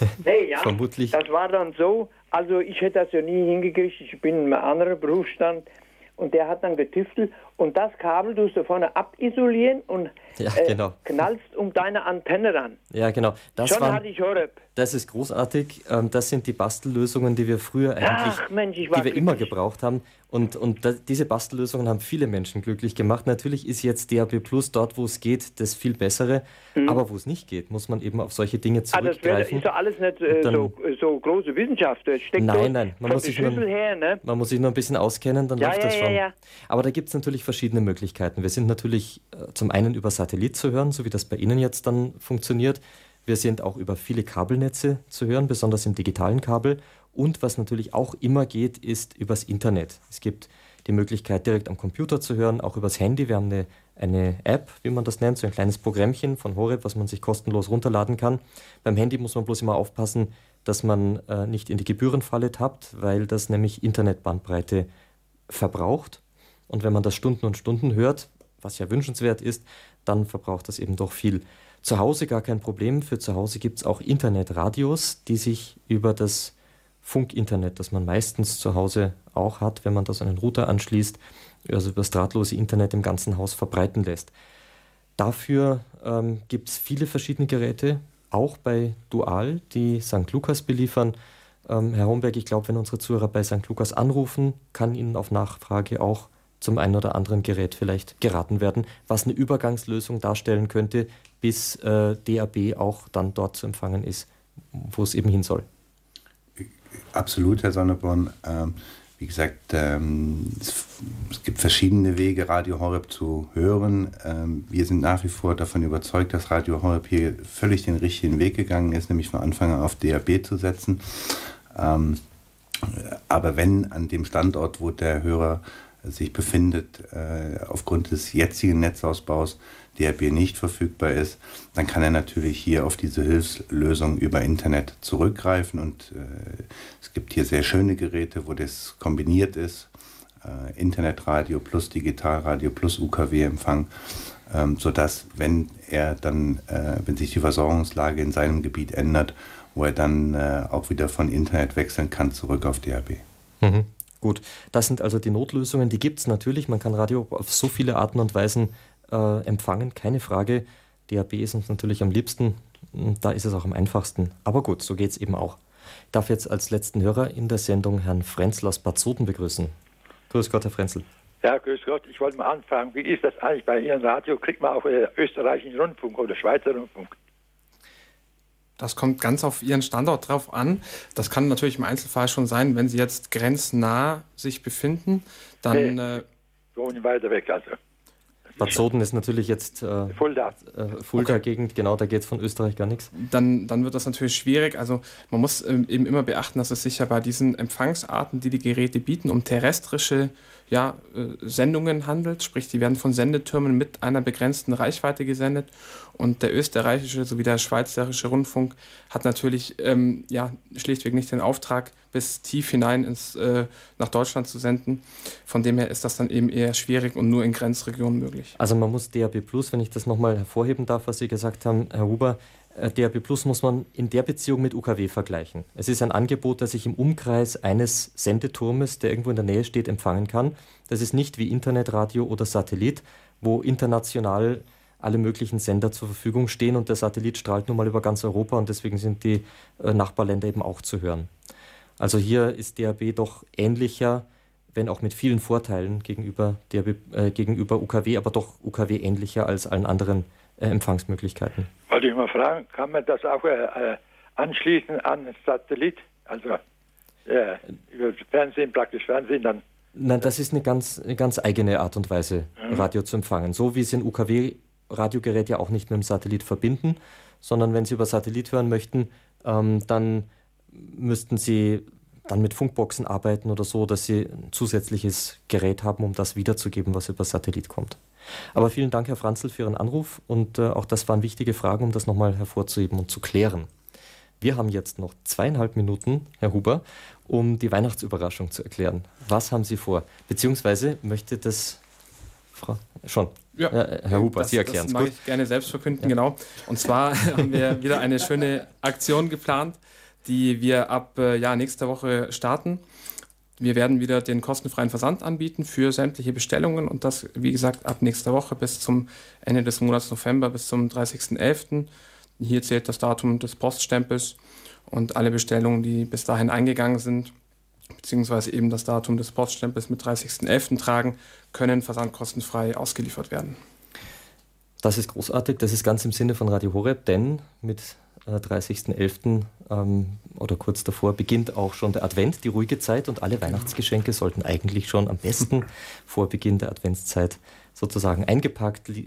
*laughs* Nee, ja, Vermutlich. Das war dann so, also ich hätte das ja nie hingekriegt, ich bin in einem anderen Berufsstand und der hat dann getüftelt und das Kabel tust du vorne abisolieren und ja, äh, genau. knallst um deine Antenne ran. Ja, genau. Das Schon waren, hatte ich Horeb. Das ist großartig. Ähm, das sind die Bastellösungen, die wir früher eigentlich, Ach, Mensch, die wir glücklich. immer gebraucht haben. Und, und da, diese Bastellösungen haben viele Menschen glücklich gemacht. Natürlich ist jetzt DAB Plus dort, wo es geht, das viel bessere. Mhm. Aber wo es nicht geht, muss man eben auf solche Dinge zurückgreifen. Ah, das ist doch alles nicht äh, dann, so, so, große Wissenschaft. nein, nein, man muss, sich nur, her, ne? man muss sich nur ein bisschen auskennen, dann ja, läuft ja, das schon. Ja, Aber da gibt es natürlich verschiedene Möglichkeiten. Wir sind natürlich äh, zum einen über Satellit zu hören, so wie das bei Ihnen jetzt dann funktioniert. Wir sind auch über viele Kabelnetze zu hören, besonders im digitalen Kabel. Und was natürlich auch immer geht, ist übers Internet. Es gibt die Möglichkeit, direkt am Computer zu hören, auch übers Handy. Wir haben eine, eine App, wie man das nennt, so ein kleines Programmchen von Horeb, was man sich kostenlos runterladen kann. Beim Handy muss man bloß immer aufpassen, dass man äh, nicht in die Gebührenfalle tappt, weil das nämlich Internetbandbreite verbraucht. Und wenn man das Stunden und Stunden hört, was ja wünschenswert ist, dann verbraucht das eben doch viel. Zu Hause gar kein Problem. Für zu Hause gibt es auch Internetradios, die sich über das Funkinternet, das man meistens zu Hause auch hat, wenn man das an einen Router anschließt, also über das drahtlose Internet im ganzen Haus verbreiten lässt. Dafür ähm, gibt es viele verschiedene Geräte, auch bei Dual, die St. Lukas beliefern. Ähm, Herr Homberg, ich glaube, wenn unsere Zuhörer bei St. Lukas anrufen, kann Ihnen auf Nachfrage auch zum einen oder anderen Gerät vielleicht geraten werden, was eine Übergangslösung darstellen könnte, bis äh, DAB auch dann dort zu empfangen ist, wo es eben hin soll. Absolut, Herr Sonneborn. Ähm, wie gesagt, ähm, es, es, gibt verschiedene Wege, Radio Horeb zu hören. Ähm, wir sind nach wie vor davon überzeugt, dass Radio Horeb hier völlig den richtigen Weg gegangen ist, nämlich von Anfang an auf DAB zu setzen. Ähm, aber wenn an dem Standort, wo der Hörer sich befindet, äh, aufgrund des jetzigen Netzausbaus DRB nicht verfügbar ist, dann kann er natürlich hier auf diese Hilfslösung über Internet zurückgreifen. Und äh, es gibt hier sehr schöne Geräte, wo das kombiniert ist. Äh, Internetradio plus Digitalradio plus UKW-Empfang, ähm, sodass, wenn er dann, äh, wenn sich die Versorgungslage in seinem Gebiet ändert, wo er dann äh, auch wieder von Internet wechseln kann, zurück auf DRB. Gut, das sind also die Notlösungen, die gibt es natürlich. Man kann Radio auf so viele Arten und Weisen äh, empfangen, keine Frage. DAB ist uns natürlich am liebsten, da ist es auch am einfachsten. Aber gut, so geht es eben auch. Ich darf jetzt als letzten Hörer in der Sendung Herrn Frenzel aus Bad Soden begrüßen. Grüß Gott, Herr Frenzel. Ja, grüß Gott. Ich wollte mal anfangen, wie ist das eigentlich bei Ihrem Radio? Kriegt man auch äh, österreichischen Rundfunk oder Schweizer Rundfunk? Das kommt ganz auf Ihren Standort drauf an. Das kann natürlich im Einzelfall schon sein, wenn Sie jetzt grenznah sich befinden, dann. Nee, äh, wohnen weiter weg, also. Bad Soden ist natürlich jetzt äh, Fulda. Äh, Fulda-Gegend, okay. genau, da geht es von Österreich gar nichts. Dann, dann wird das natürlich schwierig. Also man muss ähm, eben immer beachten, dass es sich ja bei diesen Empfangsarten, die die Geräte bieten, um terrestrische ja, äh, Sendungen handelt, sprich die werden von Sendetürmen mit einer begrenzten Reichweite gesendet und der österreichische sowie der schweizerische Rundfunk hat natürlich ähm, ja, schlichtweg nicht den Auftrag, bis tief hinein ins, äh, nach Deutschland zu senden. Von dem her ist das dann eben eher schwierig und nur in Grenzregionen möglich. Also man muss DAB Plus, wenn ich das nochmal hervorheben darf, was Sie gesagt haben, Herr Huber, äh, DAB Plus muss man in der Beziehung mit UKW vergleichen. Es ist ein Angebot, das ich im Umkreis eines Sendeturmes, der irgendwo in der Nähe steht, empfangen kann. Das ist nicht wie Internetradio oder Satellit, wo international alle möglichen Sender zur Verfügung stehen und der Satellit strahlt nun mal über ganz Europa und deswegen sind die äh, Nachbarländer eben auch zu hören. Also hier ist DAB doch ähnlicher, wenn auch mit vielen Vorteilen gegenüber, DAB, äh, gegenüber UKW, aber doch UKW ähnlicher als allen anderen äh, Empfangsmöglichkeiten. Wollte ich mal fragen, kann man das auch äh, äh anschließen an Satellit? Also äh, über Fernsehen, praktisch Fernsehen dann Nein, das ist eine ganz, eine ganz eigene Art und Weise, mhm. Radio zu empfangen. So wie Sie ein UKW-Radiogerät ja auch nicht mit dem Satellit verbinden, sondern wenn Sie über Satellit hören möchten, ähm, dann müssten Sie dann mit Funkboxen arbeiten oder so, dass Sie ein zusätzliches Gerät haben, um das wiederzugeben, was über Satellit kommt. Aber vielen Dank, Herr Franzl, für Ihren Anruf und äh, auch das waren wichtige Fragen, um das nochmal hervorzuheben und zu klären. Wir haben jetzt noch zweieinhalb Minuten, Herr Huber, um die Weihnachtsüberraschung zu erklären. Was haben Sie vor? Beziehungsweise möchte das Frau schon. Ja, Herr Huber, das, Sie erklären es. Das mag ich gerne selbst verkünden, ja. genau. Und zwar *laughs* haben wir wieder eine schöne Aktion geplant, die wir ab äh, ja, nächster Woche starten. Wir werden wieder den kostenfreien Versand anbieten für sämtliche Bestellungen und das, wie gesagt, ab nächster Woche bis zum Ende des Monats November, bis zum 30.11. Hier zählt das Datum des Poststempels und alle Bestellungen, die bis dahin eingegangen sind, beziehungsweise eben das Datum des Poststempels mit 30.11. tragen, können versandkostenfrei ausgeliefert werden. Das ist großartig, das ist ganz im Sinne von Radio Horeb, denn mit 30.11. Ähm, oder kurz davor beginnt auch schon der Advent, die ruhige Zeit und alle Weihnachtsgeschenke sollten eigentlich schon am besten *laughs* vor Beginn der Adventszeit sozusagen eingepackt äh,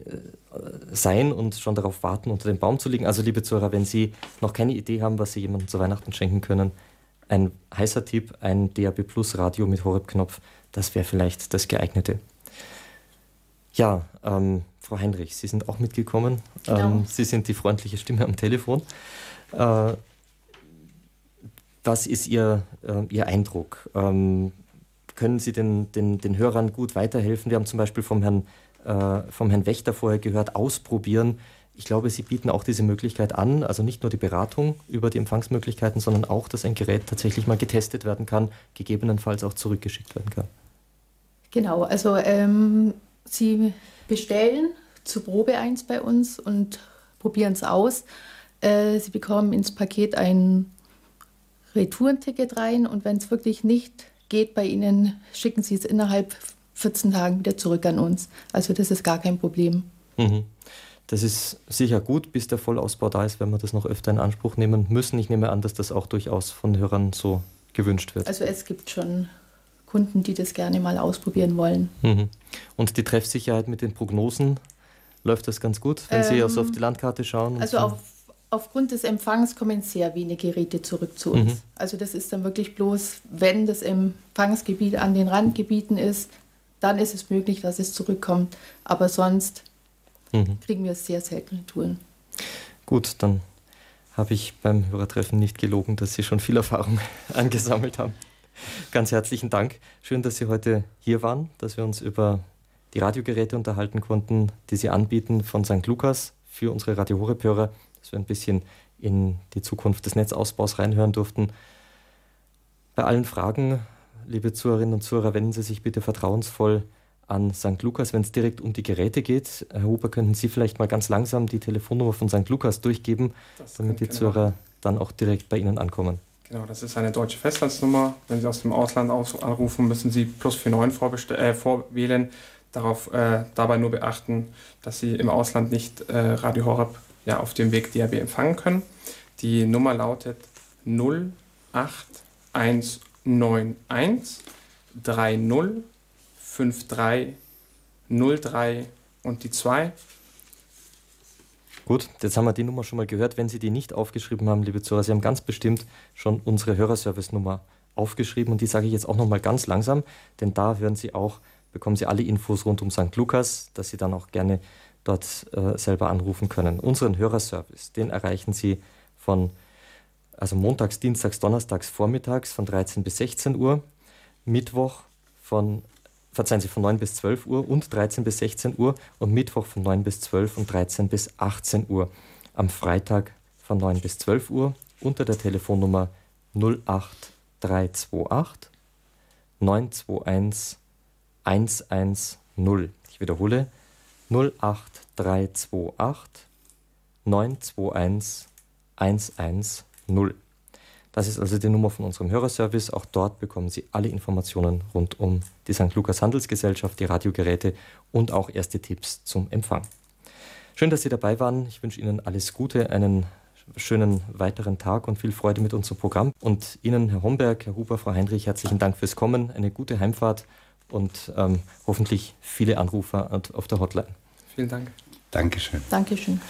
sein und schon darauf warten, unter dem Baum zu liegen. Also liebe Zuhörer, wenn Sie noch keine Idee haben, was Sie jemandem zu Weihnachten schenken können, ein heißer Tipp, ein DAB Plus Radio mit Horeb-Knopf, das wäre vielleicht das geeignete. Ja, ähm, Frau Heinrich, Sie sind auch mitgekommen. Genau. Ähm, Sie sind die freundliche Stimme am Telefon. Äh, was ist Ihr, äh, Ihr Eindruck? Ähm, können Sie den, den, den Hörern gut weiterhelfen? Wir haben zum Beispiel vom Herrn, äh, vom Herrn Wächter vorher gehört, ausprobieren. Ich glaube, Sie bieten auch diese Möglichkeit an, also nicht nur die Beratung über die Empfangsmöglichkeiten, sondern auch, dass ein Gerät tatsächlich mal getestet werden kann, gegebenenfalls auch zurückgeschickt werden kann. Genau, also ähm, Sie bestellen zur Probe eins bei uns und probieren es aus. Äh, Sie bekommen ins Paket ein Retourenticket rein und wenn es wirklich nicht geht bei Ihnen, schicken Sie es innerhalb 14 Tagen wieder zurück an uns. Also das ist gar kein Problem. Mhm. Das ist sicher gut, bis der Vollausbau da ist, wenn wir das noch öfter in Anspruch nehmen müssen. Ich nehme an, dass das auch durchaus von Hörern so gewünscht wird. Also es gibt schon Kunden, die das gerne mal ausprobieren wollen. Mhm. Und die Treffsicherheit mit den Prognosen, läuft das ganz gut, wenn ähm, Sie also auf die Landkarte schauen? Also auf, aufgrund des Empfangs kommen sehr wenige Geräte zurück zu uns. Mhm. Also das ist dann wirklich bloß, wenn das Empfangsgebiet an den Randgebieten ist, dann ist es möglich, dass es zurückkommt. Aber sonst mhm. kriegen wir sehr seltene Touren. Gut, dann habe ich beim Hörertreffen nicht gelogen, dass Sie schon viel Erfahrung *laughs* angesammelt haben. Ganz herzlichen Dank. Schön, dass Sie heute hier waren, dass wir uns über die Radiogeräte unterhalten konnten, die Sie anbieten von St. Lukas für unsere Radio Horeb-Hörer, dass wir ein bisschen in die Zukunft des Netzausbaus reinhören durften. Bei allen Fragen, liebe Zuhörerinnen und Zuhörer, wenden Sie sich bitte vertrauensvoll an St. Lukas, wenn es direkt um die Geräte geht. Herr Huber, könnten Sie vielleicht mal ganz langsam die Telefonnummer von St. Lukas durchgeben, das damit die Zuhörer dann auch direkt bei Ihnen ankommen. Genau, das ist eine deutsche Festlandsnummer. Wenn Sie aus dem Ausland anrufen, müssen Sie plus 49 äh, vorwählen. Darauf äh, dabei nur beachten, dass Sie im Ausland nicht äh, Radio Horeb ja, auf dem Weg DAB empfangen können. Die Nummer lautet 08191 30 53 03 und die 2 Gut, jetzt haben wir die Nummer schon mal gehört. Wenn Sie die nicht aufgeschrieben haben, liebe Zuhörer, Sie haben ganz bestimmt schon unsere Hörerservice-Nummer aufgeschrieben und die sage ich jetzt auch noch mal ganz langsam, denn da hören Sie auch, bekommen Sie alle Infos rund um St. Lukas, dass Sie dann auch gerne dort äh, selber anrufen können. Unseren Hörerservice, den erreichen Sie von also montags, dienstags, donnerstags, vormittags von 13 bis 16 Uhr, Mittwoch von verzeihen Sie, von 9 bis 12 Uhr und 13 bis 16 Uhr und Mittwoch von 9 bis 12 und 13 bis 18 Uhr. Am Freitag von 9 bis 12 Uhr unter der Telefonnummer 08328 921 110. Ich wiederhole 08328 921 110. Das ist also die Nummer von unserem Hörerservice. Auch dort bekommen Sie alle Informationen rund um die St. Lukas Handelsgesellschaft, die Radiogeräte und auch erste Tipps zum Empfang. Schön, dass Sie dabei waren. Ich wünsche Ihnen alles Gute, einen schönen weiteren Tag und viel Freude mit unserem Programm. Und Ihnen, Herr Homberg, Herr Huber, Frau Heinrich, herzlichen Dank fürs Kommen. Eine gute Heimfahrt und ähm, hoffentlich viele Anrufer auf der Hotline. Vielen Dank. Dankeschön. Dankeschön.